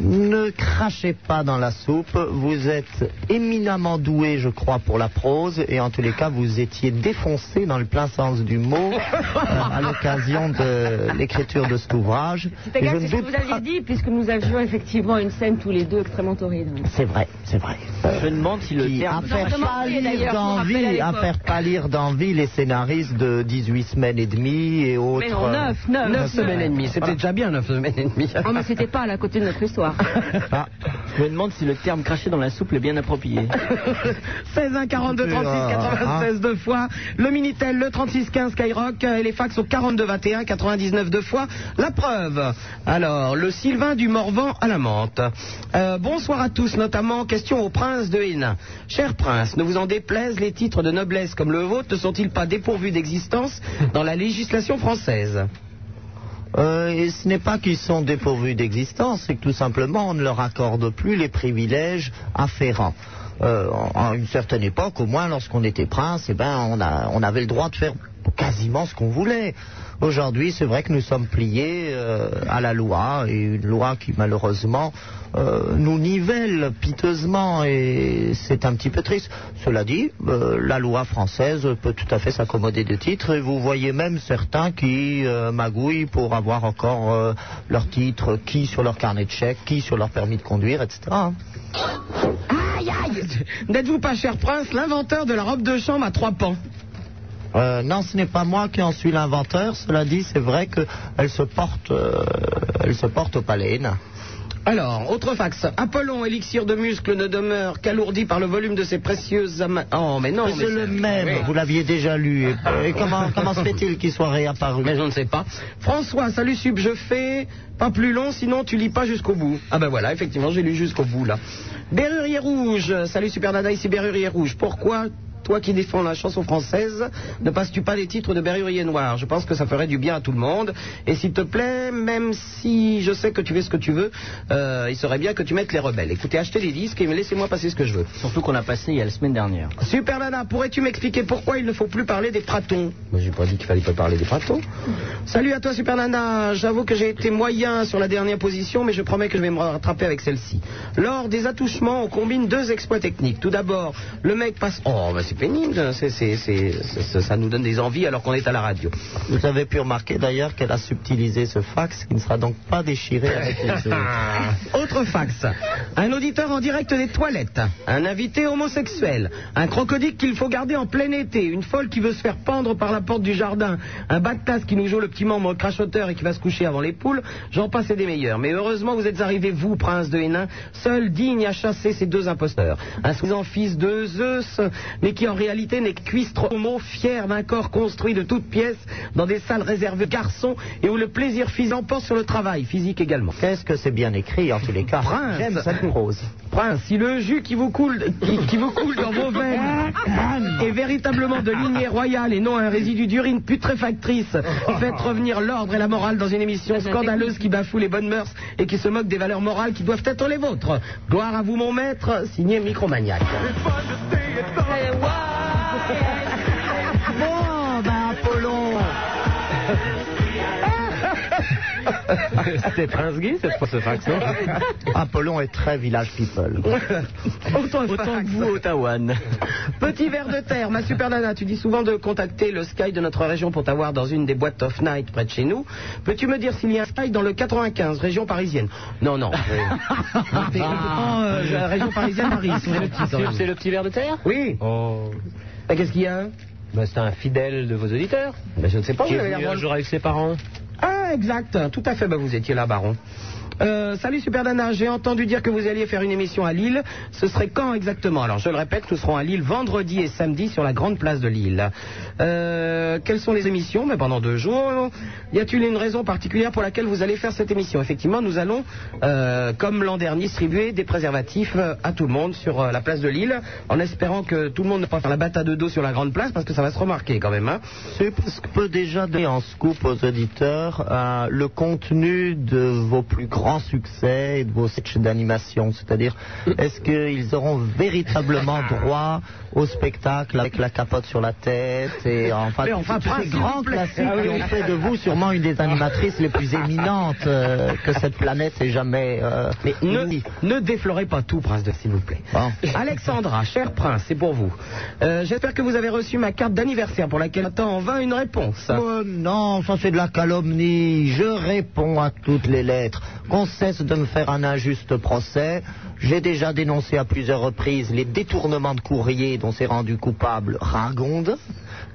Speaker 3: ne crachez pas dans la soupe. Vous êtes éminemment doué, je crois, pour la prose, et en tous les cas, vous étiez défoncé dans le plein sens du mot euh, à l'occasion de l'écriture de cet ouvrage.
Speaker 18: C'est
Speaker 3: je
Speaker 18: égal, ce que vous aviez dit, puisque nous avions effectivement une scène tous les deux extrêmement torride.
Speaker 3: C'est vrai, c'est vrai.
Speaker 4: Je me demande si le
Speaker 3: Qui, à
Speaker 4: terme.
Speaker 3: faire pâlir
Speaker 18: je
Speaker 3: d'envie, à faire pâlir d'envie les scénaristes de 18 semaines et demie et autres.
Speaker 18: Mais non, neuf, neuf.
Speaker 2: 9 semaines et demie, c'était déjà bien 9 semaines et demie.
Speaker 18: Oh, mais c'était pas à la côté de notre histoire.
Speaker 3: Ah,
Speaker 4: Je me demande si le terme craché dans la soupe est bien approprié.
Speaker 2: 16 1 42 36 96 deux fois. Le Minitel, le 36 15 Skyrock et les fax au 42 21 99 deux fois. La preuve. Alors, le Sylvain du Morvan à la menthe. Euh, bonsoir à tous, notamment question au prince de Hénin. Cher prince, ne vous en déplaise, les titres de noblesse comme le vôtre ne sont-ils pas dépourvus d'existence dans la législation française?
Speaker 3: Euh, et ce n'est pas qu'ils sont dépourvus d'existence, c'est que tout simplement on ne leur accorde plus les privilèges afférents. Euh, à une certaine époque, au moins, lorsqu'on était prince, eh ben, on avait le droit de faire quasiment ce qu'on voulait. Aujourd'hui, c'est vrai que nous sommes pliés euh, à la loi, et une loi qui malheureusement euh, nous nivelle piteusement, et c'est un petit peu triste. Cela dit, euh, la loi française peut tout à fait s'accommoder de titres, et vous voyez même certains qui magouillent pour avoir encore leur titre, qui sur leur carnet de chèques, qui sur leur permis de conduire, etc.
Speaker 2: Aïe, aïe N'êtes-vous pas, cher prince, l'inventeur de la robe de chambre à trois pans?
Speaker 3: Euh, non, ce n'est pas moi qui en suis l'inventeur. Cela dit, c'est vrai qu'elle se porte, euh, elle se porte au palais. Hénin.
Speaker 2: Alors, autre fax. Apollon, élixir de muscle, ne demeure qu'alourdi par le volume de ses précieuses ama... Oh, mais non,
Speaker 3: Mais c'est le même. Vous l'aviez déjà lu. Et, et comment, comment se fait-il qu'il soit réapparu?
Speaker 2: Mais je ne sais pas. François, salut Sub, je fais pas plus long, sinon tu lis pas jusqu'au bout. Ah ben voilà, effectivement, j'ai lu jusqu'au bout là. Berrurier rouge, salut Super Nana, ici Berrurier rouge. Pourquoi toi qui défends la chanson française, ne passes-tu pas les titres de Berrurier Noir? Je pense que ça ferait du bien à tout le monde. Et s'il te plaît, même si je sais que tu fais ce que tu veux, euh, il serait bien que tu mettes les rebelles. Écoutez, achetez les disques et laissez-moi passer ce que je veux.
Speaker 4: Surtout qu'on a passé il y a la semaine dernière.
Speaker 2: Super Nana, pourrais-tu m'expliquer pourquoi il ne faut plus parler des pratons Moi, j'ai pas dit qu'il fallait pas parler des pratons. Salut à toi, Super Nana. J'avoue que j'ai été moyen sur la dernière position, mais je promets que je vais me rattraper avec celle-ci. Lors des attouchements, on combine deux exploits techniques. Tout d'abord, le mec passe. Oh, bah c'est pénible. C'est- ça nous donne des envies alors qu'on est à la radio.
Speaker 3: Vous avez pu remarquer d'ailleurs qu'elle a subtilisé ce fax qui ne sera donc pas déchiré avec les autres.
Speaker 2: Autre fax. Un auditeur en direct des toilettes. Un invité homosexuel. Un crocodile qu'il faut garder en plein été. Une folle qui veut se faire pendre par la porte du jardin. Un bas de tasse qui nous joue le petit membre crachoteur et qui va se coucher avant les poules. J'en passe et des meilleurs. Mais heureusement, vous êtes arrivé, vous, prince de Hénin, seul digne à chasser ces deux imposteurs. Un soi fils de Zeus, mais qui en réalité n'est que cuistre homo, fier d'un corps construit de toutes pièces dans des salles réservées aux garçons et où le plaisir physique l'emporte sur le travail, physique également.
Speaker 3: Qu'est-ce que c'est bien écrit en tous les cas?
Speaker 2: Prince.
Speaker 3: J'aime cette prose.
Speaker 2: Prince, si le jus qui vous coule, qui, qui vous coule dans vos veines est véritablement de lignée royale et non un résidu d'urine putréfactrice, faites revenir l'ordre et la morale dans une émission scandaleuse qui bafoue les bonnes mœurs et qui se moque des valeurs morales qui doivent être les vôtres. Gloire à vous, mon maître, signé Micromaniac.
Speaker 3: Bon, ben Apollon
Speaker 5: C'était Prince Guy cette fois ce
Speaker 3: Apollon est très village people.
Speaker 2: Autant, Autant que vous, Ottawa. Petit verre de terre, ma super nana, tu dis souvent de contacter le Sky de notre région pour t'avoir dans une des boîtes off night près de chez nous. Peux-tu me dire s'il y a un Sky dans le 95, région parisienne? Non, non. euh, complètement, euh, la région parisienne, Paris. c'est le petit,
Speaker 5: verre de terre?
Speaker 2: Oui.
Speaker 5: Oh.
Speaker 2: Qu'est-ce qu'il y a?
Speaker 5: Bah, c'est un fidèle de vos auditeurs.
Speaker 2: Ben, Je ne sais pas.
Speaker 5: Qui est venu un jour avec ses parents.
Speaker 2: Ah, exact. Tout à fait. Bah, vous étiez là, Baron. Euh, salut Super Nana, j'ai entendu dire que vous alliez faire une émission à Lille. Ce serait quand exactement Alors je le répète, nous serons à Lille vendredi et samedi sur la grande place de Lille. Euh, quelles sont les émissions Mais pendant deux jours. Y a-t-il une raison particulière pour laquelle vous allez faire cette émission Effectivement, nous allons, euh, comme l'an dernier, distribuer des préservatifs à tout le monde sur la place de Lille, en espérant que tout le monde ne pas faire la bataille de dos sur la grande place, parce que ça va se remarquer quand même. Hein.
Speaker 3: C'est parce que déjà donner en scoop aux auditeurs le contenu de vos plus grands succès et de vos sketchs d'animation. C'est-à-dire, est-ce qu'ils auront véritablement droit au spectacle avec la capote sur la tête et enfin,
Speaker 2: Mais enfin,
Speaker 3: tous ces grands classiques
Speaker 2: Ah oui.
Speaker 3: qui ont fait de vous sûrement une des animatrices les plus éminentes euh, que cette planète ait jamais. euh,
Speaker 2: Mais ne, ne déflorez pas tout, Prince de s'il vous plaît.
Speaker 3: Bon.
Speaker 2: Alexandra, cher Prince, c'est pour vous. Euh, J'espère que vous avez reçu ma carte d'anniversaire pour laquelle attend en vain une réponse.
Speaker 3: Oh non, ça c'est de la calomnie. Je réponds à toutes les lettres. Qu'on cesse de me faire un injuste procès. J'ai déjà dénoncé à plusieurs reprises les détournements de courrier dont s'est rendu coupable Ragonde.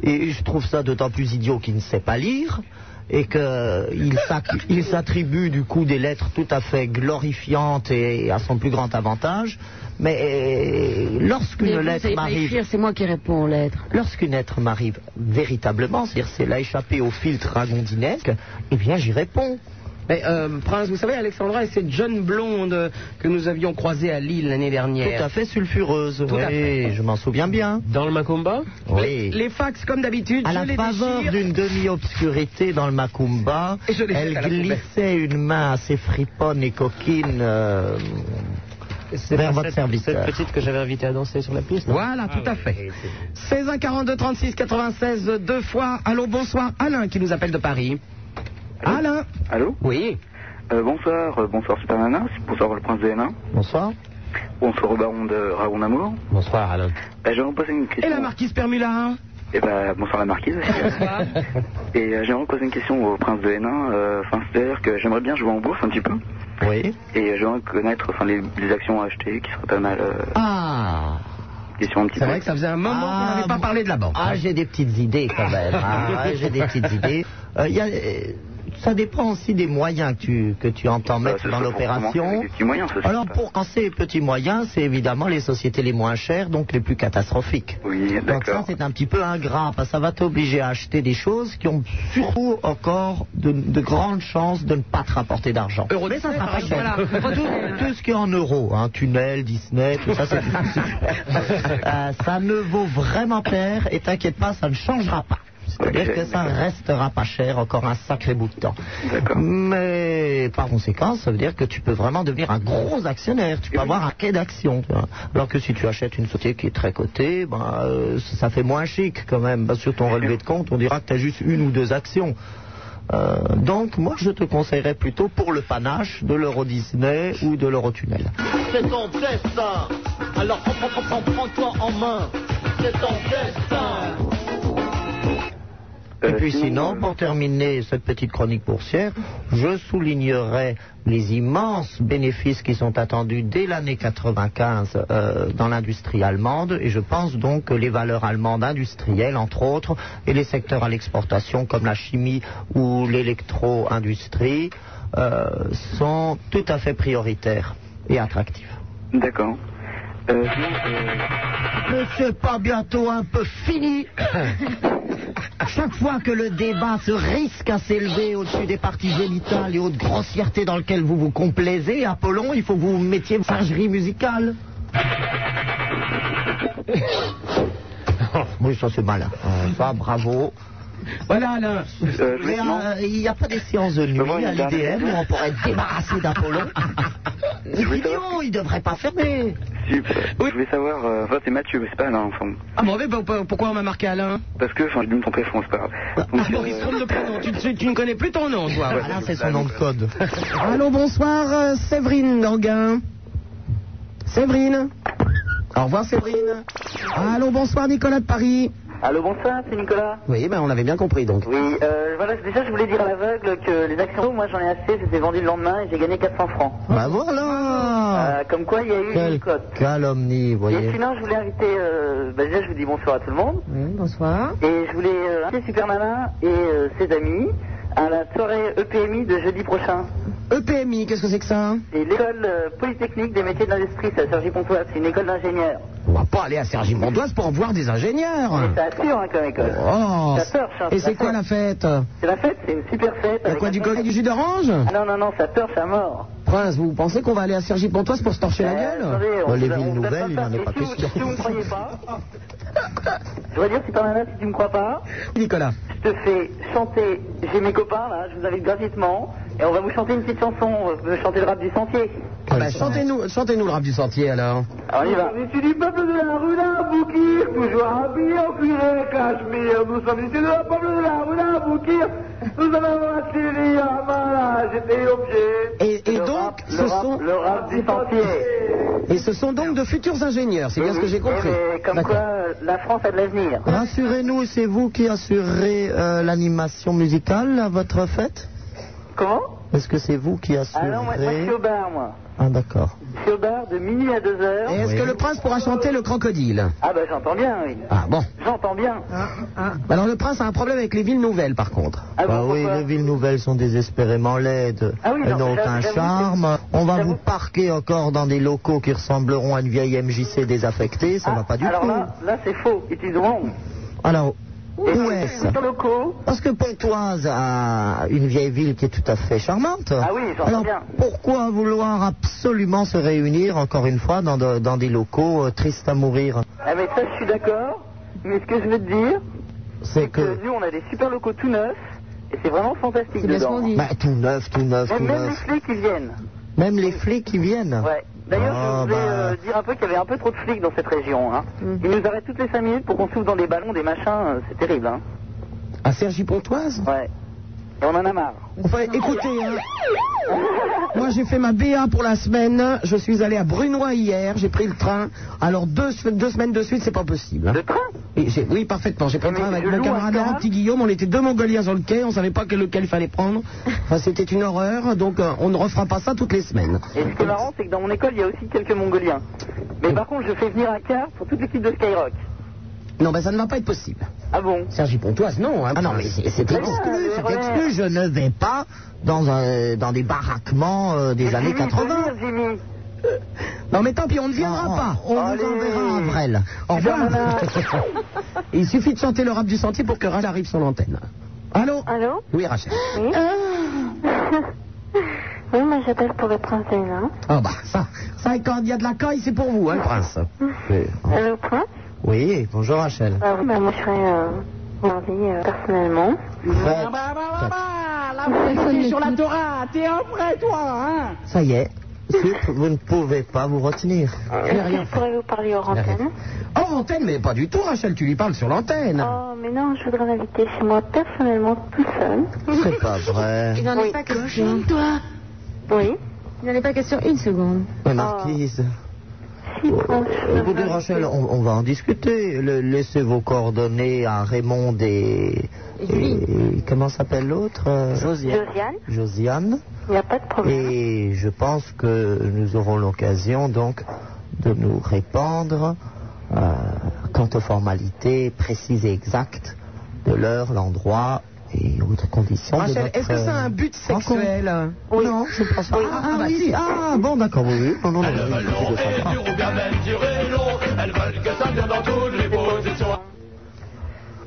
Speaker 3: Et je trouve ça d'autant plus idiot qu'il ne sait pas lire. Et qu'il s'attribue du coup des lettres tout à fait glorifiantes et à son plus grand avantage. Mais euh, lorsqu'une lettre m'arrive
Speaker 18: c'est moi qui réponds aux lettres.
Speaker 3: Lorsqu'une lettre m'arrive véritablement, c'est-à-dire si elle a échappé au filtre ragondinesque, eh bien j'y réponds.
Speaker 2: Mais, euh, Prince, vous savez, Alexandra est cette jeune blonde que nous avions croisée à Lille l'année dernière.
Speaker 3: Tout à fait sulfureuse.
Speaker 2: Tout à
Speaker 3: oui,
Speaker 2: fait.
Speaker 3: je m'en souviens bien.
Speaker 5: Dans le Macumba
Speaker 2: Les,
Speaker 3: Oui.
Speaker 2: les fax, comme d'habitude,
Speaker 3: À
Speaker 2: je
Speaker 3: la
Speaker 2: les
Speaker 3: faveur d'une demi-obscurité dans le Macumba,
Speaker 2: Et je les
Speaker 3: elle
Speaker 2: à
Speaker 3: glissait une main assez friponne et coquine euh,
Speaker 5: c'est
Speaker 3: vers votre
Speaker 5: cette-
Speaker 3: serviteur.
Speaker 5: Cette petite que j'avais invitée à danser sur la piste. non
Speaker 2: Voilà, tout
Speaker 5: Ah
Speaker 2: à
Speaker 5: oui,
Speaker 2: fait.
Speaker 5: oui, c'est-
Speaker 2: 16 1 42 36 96 deux fois. Allô, bonsoir. Alain qui nous appelle de Paris. Alain
Speaker 19: Allô
Speaker 2: Oui.
Speaker 19: Euh, bonsoir, euh, bonsoir Super Nana, bonsoir le prince de Hénin,
Speaker 3: Bonsoir.
Speaker 19: bonsoir au baron de Raoul Amour.
Speaker 5: Bonsoir Alain.
Speaker 19: Euh, j'aimerais poser une question.
Speaker 2: Et la marquise Permula
Speaker 19: Eh ben, bonsoir la marquise. Et euh, j'aimerais poser une question au prince de Hénin. euh, Enfin, c'est-à-dire que j'aimerais bien jouer en bourse un petit peu.
Speaker 3: Oui.
Speaker 19: Et euh, j'aimerais connaître enfin, les, les actions à acheter qui seraient pas mal. Euh,
Speaker 2: Ah C'est vrai que ça faisait un moment qu'on n'avait pas parlé de la banque.
Speaker 3: Ah, j'ai des petites idées quand même. Ah, j'ai des petites idées. Euh, il y a, ça dépend aussi des moyens que tu, que tu entends mettre dans l'opération. Alors,
Speaker 19: pas-
Speaker 3: pour commencer les petits moyens, c'est évidemment les sociétés les moins chères, donc les plus catastrophiques.
Speaker 19: Oui,
Speaker 3: Donc ça, c'est un petit peu ingrat, parce que ça va t'obliger à acheter des choses qui ont surtout encore de, de grandes chances de ne pas te rapporter d'argent.
Speaker 2: Euro
Speaker 3: Mais ça sera pas cher.
Speaker 2: Voilà.
Speaker 3: tout, tout ce qui est en euros, hein, tunnel, Disney, tout ça, c'est Euh, ça ne vaut vraiment père, et t'inquiète pas, ça ne changera pas. C'est-à-dire que ça restera pas cher encore un sacré bout de temps. Mais par conséquent, ça veut dire que tu peux vraiment devenir un gros actionnaire. Tu peux avoir un quai d'actions. Alors que si tu achètes une société qui est très cotée, ben, euh, ça fait moins chic quand même. Sur ton relevé de compte, on dira que tu as juste une ou deux actions. Euh, donc, moi, je te conseillerais plutôt pour le panache de l'Euro Disney ou de l'Eurotunnel.
Speaker 20: C'est ton destin. Alors prends, prends, prends, prends, prends-toi en main. C'est ton destin.
Speaker 3: Et puis sinon, pour terminer cette petite chronique boursière, je soulignerai les immenses bénéfices qui sont attendus dès l'année 95 euh, dans l'industrie allemande. Et je pense donc que les valeurs allemandes industrielles, entre autres, et les secteurs à l'exportation comme la chimie ou l'électro-industrie, euh, sont tout à fait prioritaires et attractifs.
Speaker 19: D'accord.
Speaker 3: Mais c'est pas bientôt un peu fini Chaque fois que le débat se risque à s'élever au-dessus des parties génitales et haute grossièreté dans lesquelles vous vous complaisez, Apollon, il faut que vous mettiez une singerie musicale. oui, ça c'est malin. Ça, bravo.
Speaker 2: Voilà, Alain.
Speaker 19: Euh,
Speaker 3: Mais euh, il n'y a pas des séances de nuit à l'IDM où on pourrait être débarrassé d'Apollon. Les vidéos, ils devraient pas fermer.
Speaker 19: Super. Je voulais savoir, euh, enfin c'est Mathieu, mais c'est pas Alain, enfin.
Speaker 2: Ah bon, mais bon, pourquoi on m'a marqué Alain
Speaker 19: Parce que, enfin, je dû me tromper, enfin, c'est pas grave.
Speaker 2: Ah, Maurice, trompe de prénom. Tu, tu- tu ne connais plus ton nom, toi.
Speaker 3: Alain, c'est son nom de code.
Speaker 2: Allô, bonsoir, euh, Séverine Dorguin. Séverine. Au revoir, Séverine. Allô, bonsoir, Nicolas de Paris.
Speaker 9: Allô, bonsoir, c'est Nicolas.
Speaker 2: Oui, ben on l'avait bien compris, donc.
Speaker 9: Oui, euh, voilà, déjà je voulais dire à l'aveugle que les actions, moi j'en ai acheté, c'était vendu le lendemain et j'ai gagné 400 francs.
Speaker 3: Bah voilà
Speaker 9: Euh, comme quoi il y a eu
Speaker 3: Quelle
Speaker 9: une cote.
Speaker 3: calomnie, vous
Speaker 9: Et
Speaker 3: voyez.
Speaker 9: sinon, je voulais inviter, euh, bah, déjà je vous dis bonsoir à tout le monde.
Speaker 18: bonsoir.
Speaker 9: Et je voulais euh, inviter Super Nana et euh, ses amis à la soirée EPMI de jeudi prochain.
Speaker 2: EPMI, qu'est-ce que c'est que ça?
Speaker 9: C'est l'école polytechnique des métiers de l'industrie, c'est à Sergi-Pontoise, c'est une école d'ingénieurs.
Speaker 2: On va pas aller à Sergi-Pontoise pour voir des ingénieurs.
Speaker 9: Mais ça assure hein, comme école.
Speaker 2: Oh.
Speaker 9: Ça torche, hein,
Speaker 2: Et c'est quoi la fête
Speaker 9: C'est la fête, c'est une super fête.
Speaker 2: Y a
Speaker 9: avec
Speaker 2: quoi, du coca et du jus d'orange
Speaker 9: Ah non, non, non, ça torche à mort.
Speaker 2: Prince, vous pensez qu'on va aller à Sergi-Pontoise pour se torcher la gueule
Speaker 9: attendez, on
Speaker 3: Bah, les
Speaker 9: vous
Speaker 3: villes
Speaker 9: vous
Speaker 3: nouvelles, il n'en est pas
Speaker 9: si vous-
Speaker 3: question.
Speaker 9: Si vous ne croyez pas, je dois dire Super Nana, si tu ne me crois pas,
Speaker 2: Nicolas.
Speaker 9: je te fais chanter, j'ai mes copains là, je vous invite gratuitement, et on va vous chanter une petite chanson, on va chanter le rap du sentier.
Speaker 2: Ah bah, chantez-nous, chantez-nous le rap du sentier alors.
Speaker 9: Alors on y va.
Speaker 13: Je suis du peuple de la rue d'Aboukir, toujours habillé en cuir et cachemire. Nous sommes issus la peuple de la rue d'Aboukir. Nous avons acheté les Yamala, j'étais objet.
Speaker 2: Et, et donc,
Speaker 9: rap-
Speaker 2: ce
Speaker 9: le rap-
Speaker 2: sont,
Speaker 9: le rap du sentier.
Speaker 2: et ce sont donc de futurs ingénieurs, c'est bien ce que j'ai compris.
Speaker 9: Comme quoi, euh, la France a de l'avenir.
Speaker 3: Rassurez-nous, c'est vous qui assurerez euh, l'animation musicale à votre fête?
Speaker 9: Comment
Speaker 3: Est-ce que c'est vous qui
Speaker 9: Ah
Speaker 3: assurerez
Speaker 9: non, moi, moi je suis au bar, moi.
Speaker 3: Ah d'accord.
Speaker 9: Je suis au bar de minuit à 2 heures.
Speaker 2: Et est-ce que le prince pourra chanter le crocodile?
Speaker 9: Ah bah j'entends bien, oui.
Speaker 2: Ah bon.
Speaker 9: J'entends bien.
Speaker 2: Alors le prince a un problème avec les villes nouvelles par contre.
Speaker 9: Ah bon,
Speaker 3: Bah oui,
Speaker 9: pourquoi
Speaker 3: les villes nouvelles sont désespérément laides.
Speaker 9: Ah oui,
Speaker 3: Elles
Speaker 9: non,
Speaker 3: n'ont
Speaker 9: mais
Speaker 3: aucun
Speaker 9: j'avoue,
Speaker 3: charme. On va
Speaker 9: j'avoue.
Speaker 3: vous parquer encore dans des locaux qui ressembleront à une vieille MJC désaffectée. Ça va pas du
Speaker 9: Ah, Alors
Speaker 3: tout.
Speaker 9: là, là c'est faux. It is wrong.
Speaker 3: Alors,
Speaker 9: Locaux,
Speaker 3: Parce que Pontoise a une vieille ville qui est tout à fait charmante.
Speaker 9: Ah oui,
Speaker 3: Alors,
Speaker 9: bien.
Speaker 3: pourquoi vouloir absolument se réunir, encore une fois, dans, de- dans des locaux euh, tristes à mourir?
Speaker 9: Ah mais ça je suis d'accord. Mais ce que je veux te dire,
Speaker 3: C'est
Speaker 9: que
Speaker 3: que...
Speaker 9: nous on a des super locaux tout neufs et c'est vraiment fantastique dedans.
Speaker 18: qu'on dit.
Speaker 3: Bah, tout neuf, tout neuf,
Speaker 9: Même,
Speaker 3: tout
Speaker 9: même les
Speaker 3: neuf.
Speaker 9: flics ils viennent.
Speaker 3: Même les flics qui viennent.
Speaker 9: Ouais. D'ailleurs,
Speaker 3: Ah,
Speaker 9: je voulais
Speaker 3: bah.
Speaker 9: euh, dire un peu qu'il y avait un peu trop de flics dans cette région. Hein. Ils nous arrêtent toutes les 5 minutes pour qu'on souffle dans des ballons, des machins. euh, c'est terrible. Hein.
Speaker 2: À Sergi Pontoise
Speaker 9: Ouais. Et on en a marre.
Speaker 2: Enfin, écoutez, hein, moi j'ai fait ma BA pour la semaine. Je suis allé à Brunois hier. J'ai pris le train. Alors deux, se- deux semaines de suite, c'est pas possible. hein.
Speaker 9: Le train?
Speaker 2: Et j'ai- Oui, parfaitement. J'ai pris le train avec
Speaker 9: je
Speaker 2: mon
Speaker 9: loue un
Speaker 2: camarade
Speaker 9: car.
Speaker 2: Laurent Petit Guillaume. On était deux Mongoliens sur le quai. On savait pas quel- lequel il fallait prendre. Enfin, c'était une horreur. Donc, euh, on ne refera pas ça toutes les semaines.
Speaker 9: Et ce qui est marrant, c'est que dans mon école, il y a aussi quelques Mongoliens. Mais par contre, je fais venir un car pour toute l'équipe de Skyrock.
Speaker 2: Non, ben ça ne va pas être possible.
Speaker 9: Ah bon
Speaker 2: Sergi Pontoise, non. Hein,
Speaker 3: Ah non, mais c'est exclu,
Speaker 9: Ah,
Speaker 3: c'est exclu. Je ne vais pas dans, un, dans des baraquements euh, des années 80.
Speaker 9: Jimmy.
Speaker 2: Non, mais tant pis, on ne viendra
Speaker 3: Non,
Speaker 2: pas.
Speaker 3: On vous enverra à Vrel. Au revoir.
Speaker 2: Il suffit de chanter le rap du sentier pour que Rachel arrive sur l'antenne. Allô
Speaker 15: Allô
Speaker 2: Oui, Rachel.
Speaker 15: Oui Oui, moi j'appelle pour le prince des nains.
Speaker 2: Ah bah, ça, ça, quand il y a de la caille, c'est pour vous, hein, le prince.
Speaker 15: Le prince
Speaker 3: Oui, bonjour Rachel.
Speaker 15: bah, oui, bah, Moi je serais euh, mardi euh, personnellement.
Speaker 3: Faites-
Speaker 4: Là, vous êtes sur la Torah, t'es un vrai, toi, hein
Speaker 3: Ça y est, vous ne pouvez pas vous retenir.
Speaker 15: Je pourrais vous parler hors antenne.
Speaker 2: Oh, antenne, mais pas du tout, Rachel, tu lui parles sur l'antenne.
Speaker 15: Oh, mais non, je voudrais l'inviter chez moi personnellement tout seul.
Speaker 3: C'est pas vrai.
Speaker 18: Il n'en est pas question. Toi
Speaker 15: Oui.
Speaker 18: Il n'en est pas question une seconde.
Speaker 3: Mais Marquise. Écoutez, Rachel, on, on va en discuter. Le- laissez vos coordonnées à Raymond et. et- comment s'appelle l'autre?
Speaker 15: Josiane.
Speaker 3: Josiane.
Speaker 15: Il n'y a pas de problème.
Speaker 3: Et je pense que nous aurons l'occasion donc de nous répandre euh, quant aux formalités précises et exactes de l'heure, l'endroit et autres conditions.
Speaker 2: Rachel, est-ce que ça a un
Speaker 3: euh,
Speaker 2: but
Speaker 3: rencontre.
Speaker 2: sexuel?
Speaker 3: Non, je pense pas. Ah, ah,
Speaker 2: bah
Speaker 3: oui,
Speaker 2: si.
Speaker 3: ah, bon, d'accord, oui, oui. Non, non, non, oui, oui,
Speaker 17: long même long. Elles veulent que ça dans toutes les positions.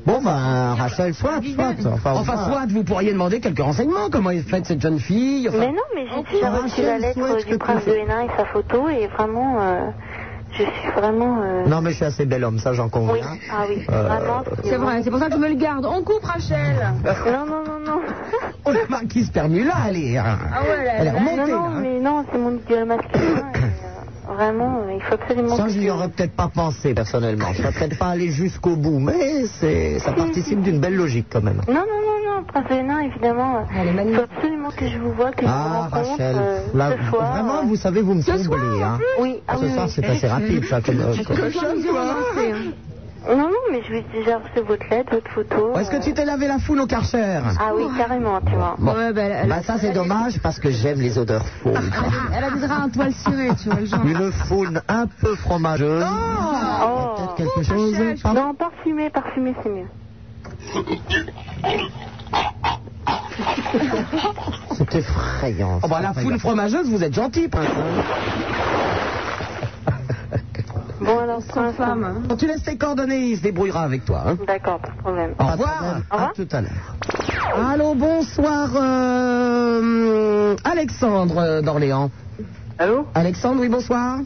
Speaker 3: Bon, ben, Rachel, soit, soit. Enfin,
Speaker 2: Enfin,
Speaker 3: enfin,
Speaker 2: soit vous pourriez demander quelques renseignements. Comment est faite cette jeune fille enfin-
Speaker 15: Mais non, mais j'ai reçu la lettre du prince de Hénin et sa photo et vraiment, euh, je suis vraiment... euh,
Speaker 3: Non, mais je suis assez bel homme, ça j'en
Speaker 15: Oui,
Speaker 3: conviens.
Speaker 15: ah oui,
Speaker 3: Euh,
Speaker 15: vraiment.
Speaker 18: C'est vrai, c'est pour ça que je me le garde. On coupe, Rachel.
Speaker 15: Non, non, non, non.
Speaker 2: Oh, la marquise Permula, elle est,
Speaker 18: Ah ouais, elle-
Speaker 2: elle est
Speaker 15: non,
Speaker 2: remontée.
Speaker 15: non,
Speaker 2: là.
Speaker 15: mais non, c'est mon idéal masculin. et, euh, vraiment, euh, il faut absolument...
Speaker 3: Ça,
Speaker 15: que
Speaker 3: je n'y
Speaker 15: tu-
Speaker 3: aurais peut-être pas pensé personnellement. Je ne peut-être pas allé jusqu'au bout, mais c'est, ça participe d'une belle logique quand même.
Speaker 15: Non, non, non, non, prince Hénin, évidemment. euh, Il faut absolument que je vous vois, que je
Speaker 3: Ah,
Speaker 15: vous rencontre
Speaker 3: Rachel,
Speaker 15: euh,
Speaker 3: là,
Speaker 15: ce soir.
Speaker 3: vraiment,
Speaker 15: euh,
Speaker 3: vous savez, vous me comblez. Hein.
Speaker 15: Oui, ah
Speaker 3: ce
Speaker 15: oui,
Speaker 3: soir,
Speaker 15: oui.
Speaker 3: c'est assez rapide, ça. Comme, euh, comme-
Speaker 15: Non, non, mais je vais déjà reçu votre lettre, votre photo.
Speaker 2: Est-ce que tu t'es lavé la foule au Karcher
Speaker 15: Ah oui, carrément, tu vois.
Speaker 3: Bon.
Speaker 18: Ouais, bah, elle, elle-
Speaker 3: Bah, ça, c'est dommage parce que j'aime les odeurs faules.
Speaker 18: elle habitera un toile ciré, tu vois, le genre.
Speaker 3: Une faune un peu fromageuse.
Speaker 15: Oh,
Speaker 3: Peut-être quelque chose. pardon
Speaker 15: non, parfumé, parfumé, c'est mieux.
Speaker 3: C'est effrayant.
Speaker 2: Oh, bah, la foule fromageuse, vous êtes gentil, prince.
Speaker 15: Bon, alors, prince.
Speaker 18: femme.
Speaker 2: Quand tu laisses tes coordonnées, il se débrouillera avec toi. hein.
Speaker 15: D'accord, pas de problème.
Speaker 2: Au revoir.
Speaker 3: À tout à l'heure.
Speaker 2: Allô, bonsoir, euh, Alexandre euh, d'Orléans.
Speaker 9: Allô?
Speaker 2: Alexandre, oui, bonsoir.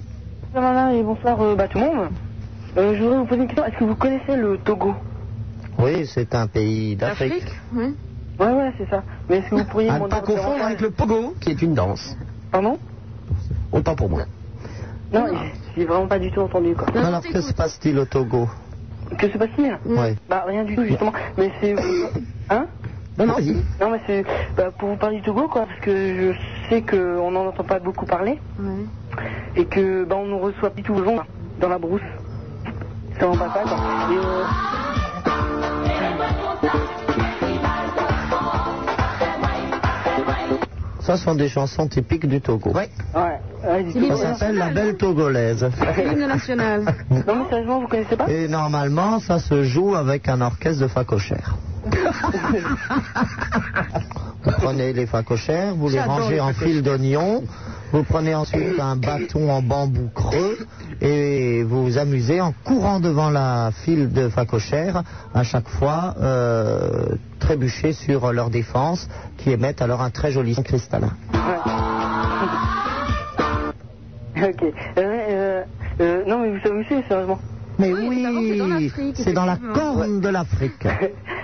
Speaker 9: Bonsoir, madame, et bonsoir euh, bah, tout le monde. Euh, je voudrais vous poser une question. Est-ce que vous connaissez le Togo?
Speaker 3: Oui, c'est un pays d'Afrique.
Speaker 18: Oui.
Speaker 9: Ouais, ouais, c'est ça. Mais est-ce que vous pourriez
Speaker 2: À
Speaker 9: m'en
Speaker 2: pas
Speaker 9: dire
Speaker 2: confondre
Speaker 9: davantage
Speaker 2: avec le pogo, qui est une danse.
Speaker 9: Pardon?
Speaker 2: Autant pour moi.
Speaker 9: Non, j'ai vraiment pas du tout entendu, quoi.
Speaker 3: Alors, que se passe-t-il au Togo?
Speaker 9: Que se passe-t-il?
Speaker 3: Oui.
Speaker 9: Bah, rien du tout, justement. Mais c'est... Hein?
Speaker 2: Non, non, vas-y.
Speaker 9: Non, mais c'est bah, pour vous parler du Togo, quoi, parce que je sais qu'on n'en entend pas beaucoup parler,
Speaker 18: Ouais.
Speaker 9: et que bah, on nous reçoit plus tout le long dans la brousse. C'est vraiment pas ça, quoi. Et, euh,
Speaker 3: Ça sont des chansons typiques du Togo.
Speaker 2: Oui.
Speaker 9: ouais,
Speaker 3: Ça s'appelle la belle togolaise.
Speaker 18: C'est l'hymne national.
Speaker 9: Non, mais sérieusement, vous connaissez pas?
Speaker 3: Et normalement, ça se joue avec un orchestre de facochères. Vous prenez les facochères, vous les rangez
Speaker 2: les
Speaker 3: en fil d'oignon, vous prenez ensuite un bâton en bambou creux et vous vous amusez en courant devant la file de facochères, à chaque fois euh, trébucher sur leur défense qui émettent alors un très joli son cristallin.
Speaker 9: Ok. Euh, euh, euh, non, mais vous savez sérieusement?
Speaker 3: Mais
Speaker 18: Oui, c'est dans
Speaker 3: la corne de l'Afrique.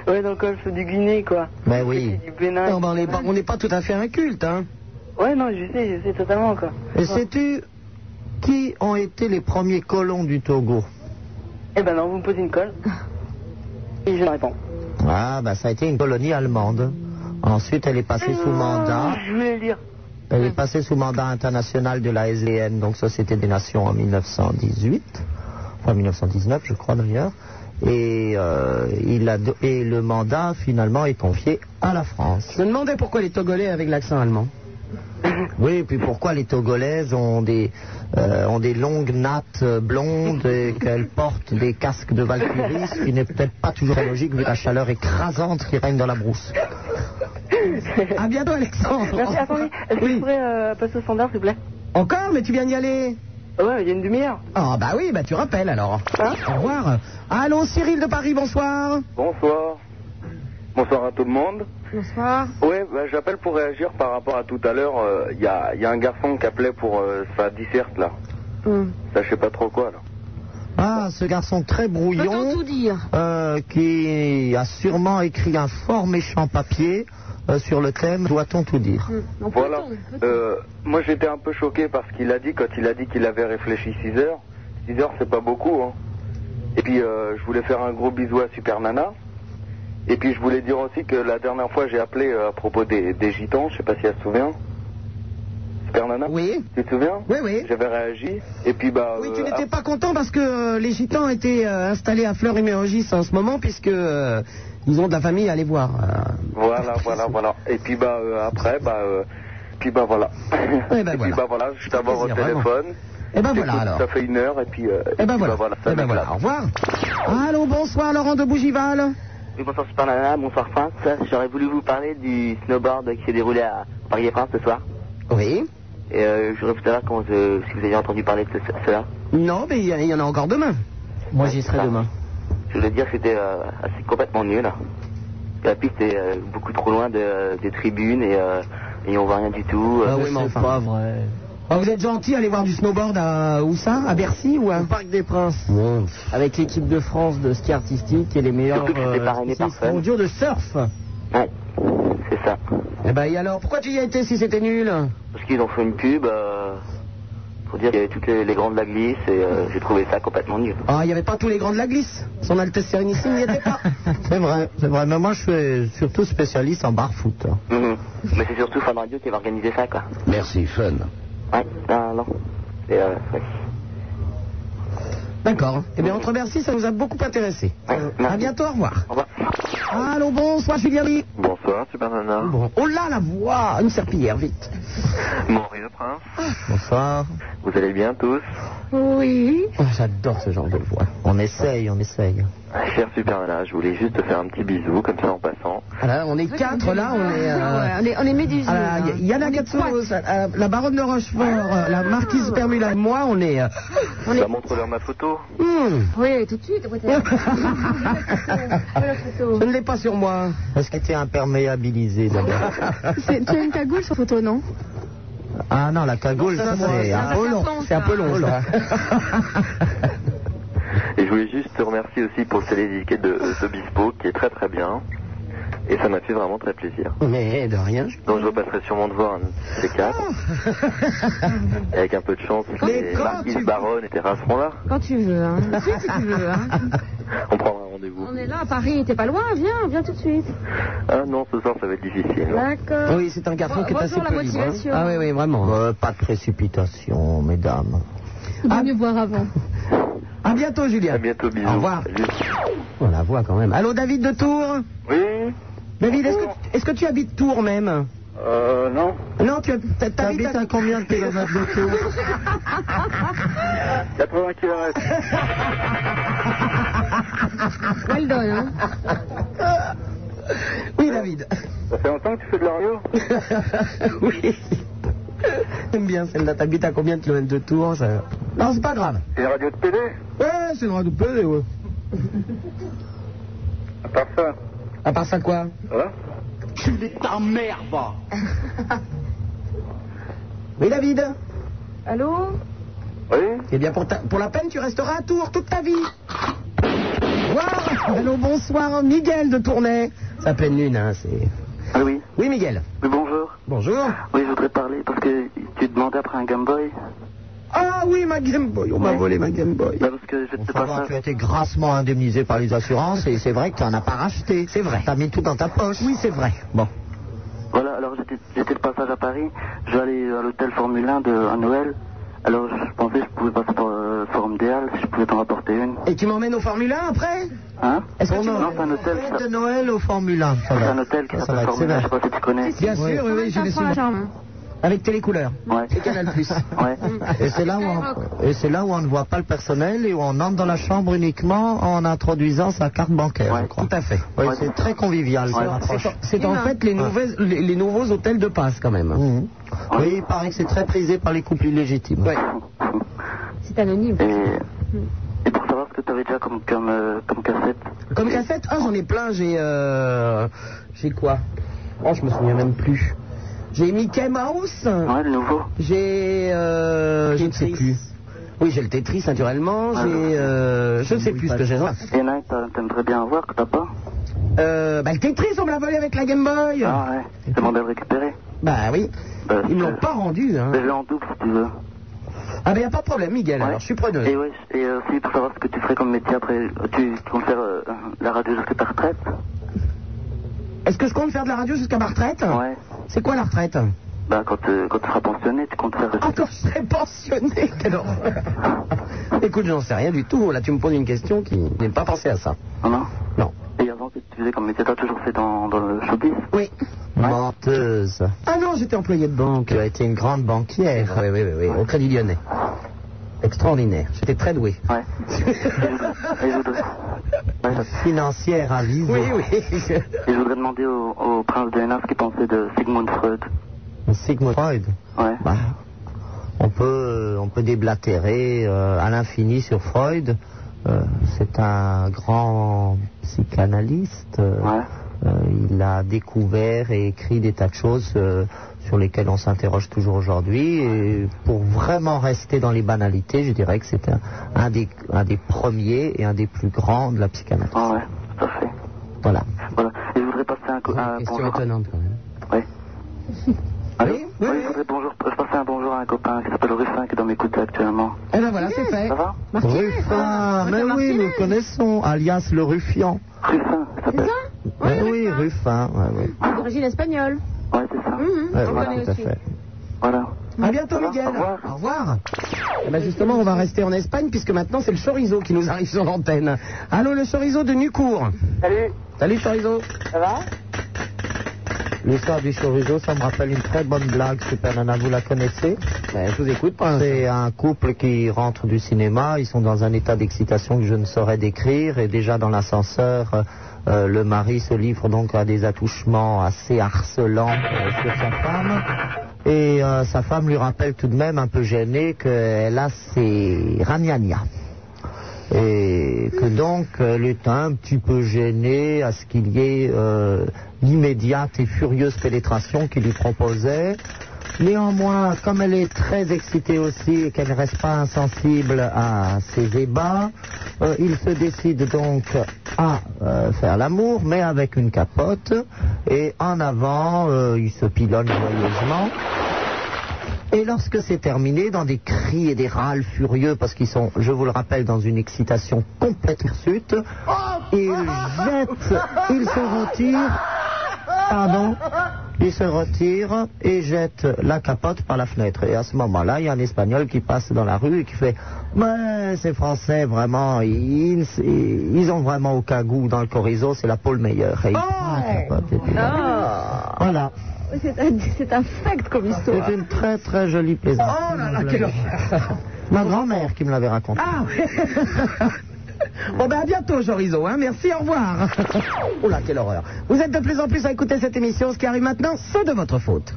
Speaker 9: Ouais, dans le golfe du Guinée, quoi.
Speaker 3: Mais oui.
Speaker 9: Du Bénin.
Speaker 2: Non, ben, on n'est pas, tout à fait inculte, hein.
Speaker 9: Ouais, non, je sais, je sais totalement, quoi.
Speaker 3: Et sais-tu Qui ont été les premiers colons du Togo?
Speaker 9: Eh ben non, vous me posez une colle. Et je réponds.
Speaker 3: Ah, bah ça a été une colonie allemande. Ensuite, elle est passée sous mandat.
Speaker 9: Je voulais le dire.
Speaker 3: Elle est passée sous mandat international de la SDN, donc Société des Nations, en 1918. Enfin, 1919, je crois d'ailleurs. Et, euh, il a, do- et le mandat, finalement, est confié à la France.
Speaker 2: Je me demandais pourquoi les Togolais avec l'accent allemand.
Speaker 3: Oui, et puis pourquoi les Togolaises ont des, euh, ont des longues nattes blondes et qu'elles portent des casques de Valkyrie, ce qui n'est peut-être pas toujours logique vu la chaleur écrasante qui règne dans la brousse.
Speaker 2: À bientôt, Alexandre.
Speaker 9: Merci, attendez. Est-ce que je pourrais euh, passer au standard, s'il vous plaît?
Speaker 2: Encore Mais tu viens d'y aller
Speaker 9: Ouais, il y a une demi-heure.
Speaker 2: Ah, bah oui, bah tu rappelles alors. Au revoir. Allô, Cyril de Paris, bonsoir.
Speaker 7: Bonsoir. Bonsoir à tout le monde.
Speaker 18: Bonsoir.
Speaker 7: Ouais, bah, j'appelle pour réagir par rapport à tout à l'heure. Il y, a, y a un garçon qui appelait pour euh, sa disserte là. Ça, je sais pas trop quoi là.
Speaker 3: Ah, ce garçon très brouillon,
Speaker 18: tout dire.
Speaker 3: euh, qui a sûrement écrit un fort méchant papier euh, sur le thème Doit-on tout dire
Speaker 7: Voilà. Euh, moi, j'étais un peu choqué parce qu'il a dit, quand il a dit qu'il avait réfléchi 6 heures, 6 heures, c'est pas beaucoup. Hein. Et puis, euh, je voulais faire un gros bisou à Super Nana. Et puis, je voulais dire aussi que la dernière fois, j'ai appelé euh, à propos des, des gitans, je sais pas si elle se souvient. Super Nana
Speaker 2: Oui.
Speaker 7: Tu te souviens
Speaker 2: Oui, oui.
Speaker 7: J'avais réagi. Et puis, bah.
Speaker 2: Oui, tu
Speaker 7: euh,
Speaker 2: n'étais pas content parce que euh, les gitans étaient euh, installés à Fleur-et-Mérogis en ce moment puisque ils ont de la famille à aller voir. Euh,
Speaker 7: Voilà, voilà, voilà. Et puis bah euh, après, bah euh, puis bah voilà.
Speaker 2: Eh ben
Speaker 7: et puis
Speaker 2: voilà.
Speaker 7: bah voilà, je t'avoir au
Speaker 2: vraiment.
Speaker 7: téléphone.
Speaker 2: Eh ben voilà, alors.
Speaker 7: Ça fait une heure et puis. Euh,
Speaker 2: Eh ben
Speaker 7: puis,
Speaker 2: voilà.
Speaker 7: bah, ça
Speaker 2: Eh ben voilà. Au revoir. Allô, bonsoir, Laurent de Bougival.
Speaker 21: Oui, bonsoir Super Nana, bonsoir France. J'aurais voulu vous parler du snowboard qui s'est déroulé à Paris et France ce soir.
Speaker 2: Oui.
Speaker 21: Et euh, je voudrais vous savoir comment, euh, si vous avez entendu parler de ce- cela.
Speaker 2: Non, mais il y, y en a encore demain.
Speaker 3: Moi, j'y serai demain.
Speaker 21: Je voulais dire que c'était euh, assez complètement nul. La piste est euh, beaucoup trop loin de- des tribunes et, euh, et on voit rien du tout.
Speaker 2: Ah oui, mais enfin.
Speaker 3: pas vrai.
Speaker 2: Ah, vous êtes gentil, allez voir du snowboard à où ça? À Bercy ou à
Speaker 3: Parc des Princes. Avec l'équipe de France de ski artistique et les meilleurs
Speaker 21: Surtout que c'était parrainé par Fun.
Speaker 3: mondiaux de surf.
Speaker 21: Ouais, c'est ça.
Speaker 2: Eh ben et alors, pourquoi tu y as été si c'était nul?
Speaker 21: Parce qu'ils ont fait une pub euh, pour dire qu'il y avait toutes les, les grands de la glisse et euh, j'ai trouvé ça complètement nul.
Speaker 2: Ah, il n'y avait pas tous les grands de la glisse? Son Altesse Sérénissime n'y était pas.
Speaker 3: C'est vrai, c'est vrai. Mais moi, je suis surtout spécialiste en barfoot.
Speaker 21: Mhm. Mais c'est surtout Fun Radio qui va organiser ça, quoi.
Speaker 1: Merci, fun.
Speaker 21: Ouais, non, non. Et, euh, ouais.
Speaker 2: D'accord. Eh bien, entre Bercy, ça nous a beaucoup intéressé. Euh, à bientôt, au revoir.
Speaker 21: Au revoir.
Speaker 2: Allô, bonsoir, Julien Lee.
Speaker 7: Bonsoir, Super Nana.
Speaker 2: Bon. Oh là, la voix Une serpillière, vite.
Speaker 7: Maurice le Prince.
Speaker 3: Bonsoir.
Speaker 7: Vous allez bien tous?
Speaker 18: Oui.
Speaker 3: Oh, J'adore ce genre de voix. On essaye, on essaye.
Speaker 7: Cher Super Nana, je voulais juste te faire un petit bisou, comme ça en passant.
Speaker 2: Alors, on est quatre là, on est. euh,
Speaker 18: Ouais, on est, on est médusés.
Speaker 2: ah,
Speaker 18: hein.
Speaker 2: y- Yana Gatsos, euh, la baronne de Rochefort, euh, la marquise Permula et moi, on est. euh,
Speaker 7: Ça montre leur ma photo.
Speaker 2: Hmm,
Speaker 18: Oui, tout de suite.
Speaker 2: je ne l'ai pas sur moi.
Speaker 3: Est-ce qu'elle était imperméabilisée d'abord
Speaker 18: Tu as une cagoule sur photo, non?
Speaker 3: Ah non, la cagoule, c'est un
Speaker 2: un peu long. C'est un peu long.
Speaker 7: Et je voulais juste te remercier aussi pour le télédédiqué de, de Bispo, qui est très très bien. Et ça m'a fait vraiment très plaisir.
Speaker 2: Mais de rien.
Speaker 7: Donc je repasserai sûrement te voir un de ces quatre. Avec un peu de chance,
Speaker 2: Mais
Speaker 7: les
Speaker 2: quand
Speaker 7: Marquis
Speaker 2: tu-
Speaker 7: Baronne et Terrasse seront là.
Speaker 18: Quand tu veux. Hein. De si tu veux. Hein.
Speaker 7: On prendra un rendez-vous.
Speaker 18: On est là à Paris. T'es pas loin Viens, viens tout de suite.
Speaker 7: Ah non, ce soir ça va être difficile.
Speaker 18: D'accord.
Speaker 2: Oui, c'est un garçon
Speaker 18: Bon,
Speaker 2: qui est assez
Speaker 18: la
Speaker 2: peu libre, hein.
Speaker 18: motivation.
Speaker 2: Ah oui, oui, vraiment.
Speaker 3: Euh, Pas de précipitation, mesdames.
Speaker 18: Il vaut mieux voir avant.
Speaker 2: À bientôt, Julien.
Speaker 7: À bientôt, bisous.
Speaker 2: Au revoir.
Speaker 7: Salut.
Speaker 2: On la voit quand même. Allô, David de Tours?
Speaker 7: Oui?
Speaker 2: David, est-ce que, est-ce que tu habites Tours même?
Speaker 7: Euh, non.
Speaker 2: Non, tu hab- t'habites
Speaker 3: T'habites à combien de kilomètres de Tours?
Speaker 7: 80 km.
Speaker 18: Elle donne, hein.
Speaker 2: Oui, David.
Speaker 7: Ça fait longtemps que tu fais de la radio
Speaker 2: oui. J'aime bien celle-là. T'habites à combien de kilomètres de Tours? Ça... Non, c'est pas grave.
Speaker 7: C'est une radio de PD
Speaker 2: Ouais, c'est une radio de PD, ouais.
Speaker 7: À part ça,
Speaker 2: À part ça, quoi
Speaker 7: va
Speaker 22: Tu es ta mère, va.
Speaker 2: Oui, David
Speaker 18: Allô
Speaker 7: Oui
Speaker 2: Eh bien, pour, ta- pour la peine, tu resteras à Tours toute ta vie. Wow Allô, bonsoir, Miguel de Tournai. Ça peine lune, hein, c'est...
Speaker 21: Ah oui.
Speaker 2: Oui, Miguel.
Speaker 21: Oui, bonjour.
Speaker 2: Bonjour.
Speaker 21: Oui, je voudrais parler parce que tu demandais après un Game Boy.
Speaker 2: Ah oui, ma Game Boy, on m'a volé ma Game Boy.
Speaker 19: Bah, parce que j'étais
Speaker 3: Faut
Speaker 19: pas
Speaker 3: tu as été grassement indemnisé par les assurances et c'est vrai que tu n'en as pas racheté.
Speaker 2: C'est vrai.
Speaker 3: Tu as mis tout dans ta poche.
Speaker 2: Oui, c'est vrai. Bon.
Speaker 19: Voilà, alors j'étais de passage à Paris. Je vais aller à l'hôtel Formule 1 de, à Noël. Alors je pensais que je pouvais passer par euh, Forum des Halles, si je pouvais t'en rapporter une.
Speaker 2: Et tu m'emmènes au Formule 1 après?
Speaker 19: Hein?
Speaker 2: Est-ce que tu
Speaker 19: Non, c'est un hôtel.
Speaker 3: De Noël au Formule 1. Ça
Speaker 19: C'est un hôtel qui s'appelle Formule 1, je sais
Speaker 3: sévère.
Speaker 19: pas si tu connais.
Speaker 2: Bien sûr, oui, oui, je l'ai souvent. Avec télécouleur.
Speaker 19: Ouais.
Speaker 2: Et Canal Plus.
Speaker 19: Ouais.
Speaker 3: Et c'est là là où on ne voit pas le personnel et où on entre dans la chambre uniquement en introduisant sa carte bancaire, je crois.
Speaker 2: Tout à fait.
Speaker 3: C'est très convivial
Speaker 2: C'est- en fait les, nouvelles- les, les nouveaux hôtels de passe quand même.
Speaker 3: Mhm. Oui, il paraît que c'est très prisé par les couples illégitimes.
Speaker 2: Ouais.
Speaker 18: C'est anonyme.
Speaker 19: Et, et pour savoir ce que tu avais déjà comme, comme, euh, comme cassette.
Speaker 2: Comme cassette, ah j'en ai plein, j'ai euh, j'ai quoi? Oh, je me souviens même plus. J'ai Mickey Mouse.
Speaker 19: Ouais, le nouveau.
Speaker 2: J'ai euh, je ne sais plus. Oui, j'ai le Tetris naturellement, j'ai euh, je ne sais plus ce que j'ai.
Speaker 19: Il y en a que t'a- t'aimerais bien avoir, que t'as pas
Speaker 2: Euh, bah le Tetris, on me l'a volé avec la Game Boy.
Speaker 19: Ah ouais. Je demandais à le récupérer.
Speaker 2: Bah oui.
Speaker 19: Bah,
Speaker 2: Ils
Speaker 19: je-
Speaker 2: l'ont pas rendu. Hein.
Speaker 19: je l'ai en double si tu veux.
Speaker 2: Ah ben y a pas de problème, Miguel. Alors je suis preneuse.
Speaker 19: Et ouais, et euh, aussi pour savoir ce que tu ferais comme métier après. euh, Tu, tu comptes faire euh, la radio jusqu'à ta retraite
Speaker 2: Est-ce que je compte faire de la radio jusqu'à ma retraite
Speaker 19: Ouais.
Speaker 2: C'est quoi la retraite
Speaker 19: Bah quand, euh, quand tu seras pensionné, tu comptes faire.
Speaker 2: Ah, quand je serai pensionné, quelle horreur. Écoute, j'en sais rien du tout. Là, tu me poses une question qui n'est pas pensé à ça.
Speaker 19: Non, non
Speaker 2: Non.
Speaker 19: Et avant, que tu faisais comme métier T'as toujours fait dans, dans le showbiz
Speaker 2: Oui.
Speaker 3: Menteuse.
Speaker 2: Ah non, j'étais employé de banque.
Speaker 3: Tu as été une grande banquière.
Speaker 2: Oui, oui, oui, oui, au Crédit Lyonnais. Extraordinaire. J'étais très doué.
Speaker 19: Ouais. Et
Speaker 3: Financière avisée.
Speaker 2: Oui, oui.
Speaker 19: et je voudrais demander au, au prince de Hénin ce qu'il pensait de Sigmund Freud.
Speaker 3: Sigmund Freud.
Speaker 19: Ouais.
Speaker 3: Bah, on peut, on peut déblatérer euh, à l'infini sur Freud. Euh, c'est un grand psychanalyste. Euh, euh, il a découvert et écrit des tas de choses euh, sur lesquelles on s'interroge toujours aujourd'hui. Et pour vraiment rester dans les banalités, je dirais que c'est un, un des, un des premiers et un des plus grands de la psychanalyse.
Speaker 19: Ah ouais, tout à fait.
Speaker 3: Voilà.
Speaker 19: Voilà. Et je voudrais passer un, co- un
Speaker 2: Question
Speaker 19: bonjour.
Speaker 2: étonnante quand même.
Speaker 19: Oui. Allô oui, je voudrais bonjour, je passer un bonjour à un copain qui s'appelle Ruffin qui est dans mes coups actuellement.
Speaker 2: Eh ben voilà, c'est fait.
Speaker 19: Ça va
Speaker 3: Ruffin, mais oui, nous le connaissons, alias le Ruffian.
Speaker 19: Ruffin, ça s'appelle.
Speaker 3: Oui, Ruffin, ouais, ouais.
Speaker 18: C'est d'origine espagnole.
Speaker 19: Ouais, c'est ça.
Speaker 3: Ouais, voilà, tout à fait.
Speaker 19: Voilà.
Speaker 2: À bientôt, Miguel. Au revoir. Eh ben justement, on va rester en Espagne puisque maintenant c'est le chorizo qui nous arrive sur l'antenne. Allô, le chorizo de Nucourt.
Speaker 9: Salut.
Speaker 2: Salut, chorizo.
Speaker 9: Ça va?
Speaker 3: L'histoire du chorizo, ça me rappelle une très bonne blague, Super Nana, vous la connaissez?
Speaker 2: Ben, Je vous écoute.
Speaker 3: C'est un couple qui rentre du cinéma, ils sont dans un état d'excitation que je ne saurais décrire, et déjà dans l'ascenseur, euh, le mari se livre donc à des attouchements assez harcelants euh, sur sa femme, et euh, sa femme lui rappelle tout de même un peu gênée qu'elle a ses ragnagnas. Et que donc elle est un petit peu gênée à ce qu'il y ait l'immédiate et furieuse pénétration qu'il lui proposait. Néanmoins, comme elle est très excitée aussi et qu'elle ne reste pas insensible à ses ébats, euh, il se décide donc à euh, faire l'amour, mais avec une capote. Et en avant, euh, il se pilonne joyeusement. Et lorsque c'est terminé, dans des cris et des râles furieux, parce qu'ils sont, je vous le rappelle, dans une excitation complète hirsute, ils jettent, ils se retirent, pardon, ils se retirent et jettent la capote par la fenêtre. Et à ce moment-là, il y a un Espagnol qui passe dans la rue et qui fait Mais ces Français, vraiment, ils, ils ont vraiment aucun goût dans le chorizo, c'est la Paul meilleure. Et il prend la capote et puis
Speaker 18: Ah.
Speaker 3: Voilà.
Speaker 18: C'est un, c'est un fact comme histoire.
Speaker 3: C'est une très très jolie plaisanterie.
Speaker 2: Oh là là, quelle horreur.
Speaker 3: Ma grand-mère qui me l'avait raconté.
Speaker 2: Ah oui. Bon ben à bientôt Chorizo, hein. merci, au revoir. oh là, quelle horreur. Vous êtes de plus en plus à écouter cette émission, ce qui arrive maintenant, c'est de votre faute.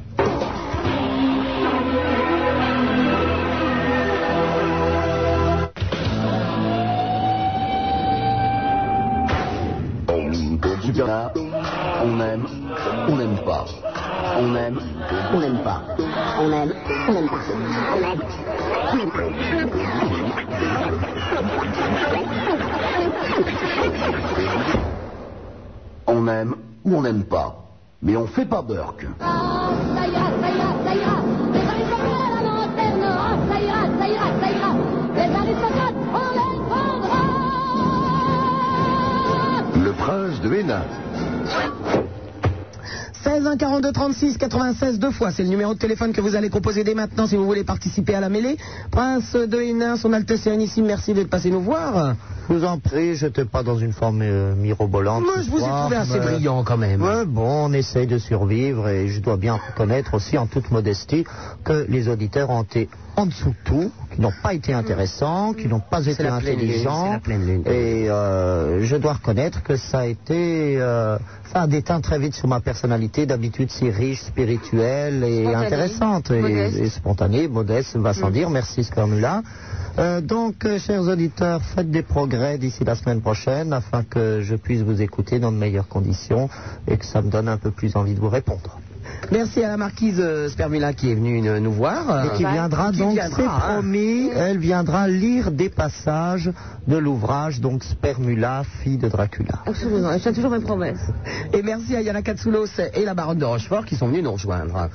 Speaker 1: Super Nana, on aime, on n'aime pas. On aime, on n'aime pas.
Speaker 8: On aime, on n'aime pas. On aime, on n'aime
Speaker 1: On aime ou on n'aime pas. Mais on fait pas Burke.
Speaker 8: Ça ira, ça ira, ça ira. Les prêts à la lanterne. Ah, ça ira, ça ira,
Speaker 1: de Hénin.
Speaker 2: 16 1 42 36 96 deux fois, c'est le numéro de téléphone que vous allez composer dès maintenant si vous voulez participer à la mêlée. Prince de Hénin, son Altesse Sérénissime, merci d'être passé nous voir.
Speaker 3: Je vous en prie, je n'étais pas dans une forme euh, mirobolante.
Speaker 2: Moi, je vous ai trouvé assez brillant quand même.
Speaker 3: Ouais, bon, on essaye de survivre et je dois bien reconnaître aussi en toute modestie que les auditeurs ont été en dessous de tout, qui n'ont pas été intéressants, qui n'ont pas été intelligents.
Speaker 2: lune.
Speaker 3: Et euh, je dois reconnaître que ça a été, euh, ça a déteint très vite sur ma personnalité, d'habitude si riche, spirituelle et
Speaker 18: Spontanée,
Speaker 3: intéressante et,
Speaker 18: modeste.
Speaker 3: et spontanée, modeste, va sans dire. Merci Scormula. Euh, donc, chers auditeurs, faites des progrès d'ici la semaine prochaine afin que je puisse vous écouter dans de meilleures conditions et que ça me donne un peu plus envie de vous répondre.
Speaker 2: Merci à la marquise euh, Spermula qui est venue euh, nous voir.
Speaker 3: Et qui viendra
Speaker 2: Qui
Speaker 3: donc,
Speaker 2: viendra,
Speaker 3: c'est
Speaker 2: hein.
Speaker 3: promis, elle viendra lire des passages de l'ouvrage, donc Spermula, fille de Dracula.
Speaker 18: Absolument, je tiens toujours mes promesses.
Speaker 2: Et merci à Yana Katsoulos et la baronne de Rochefort qui sont venus nous rejoindre.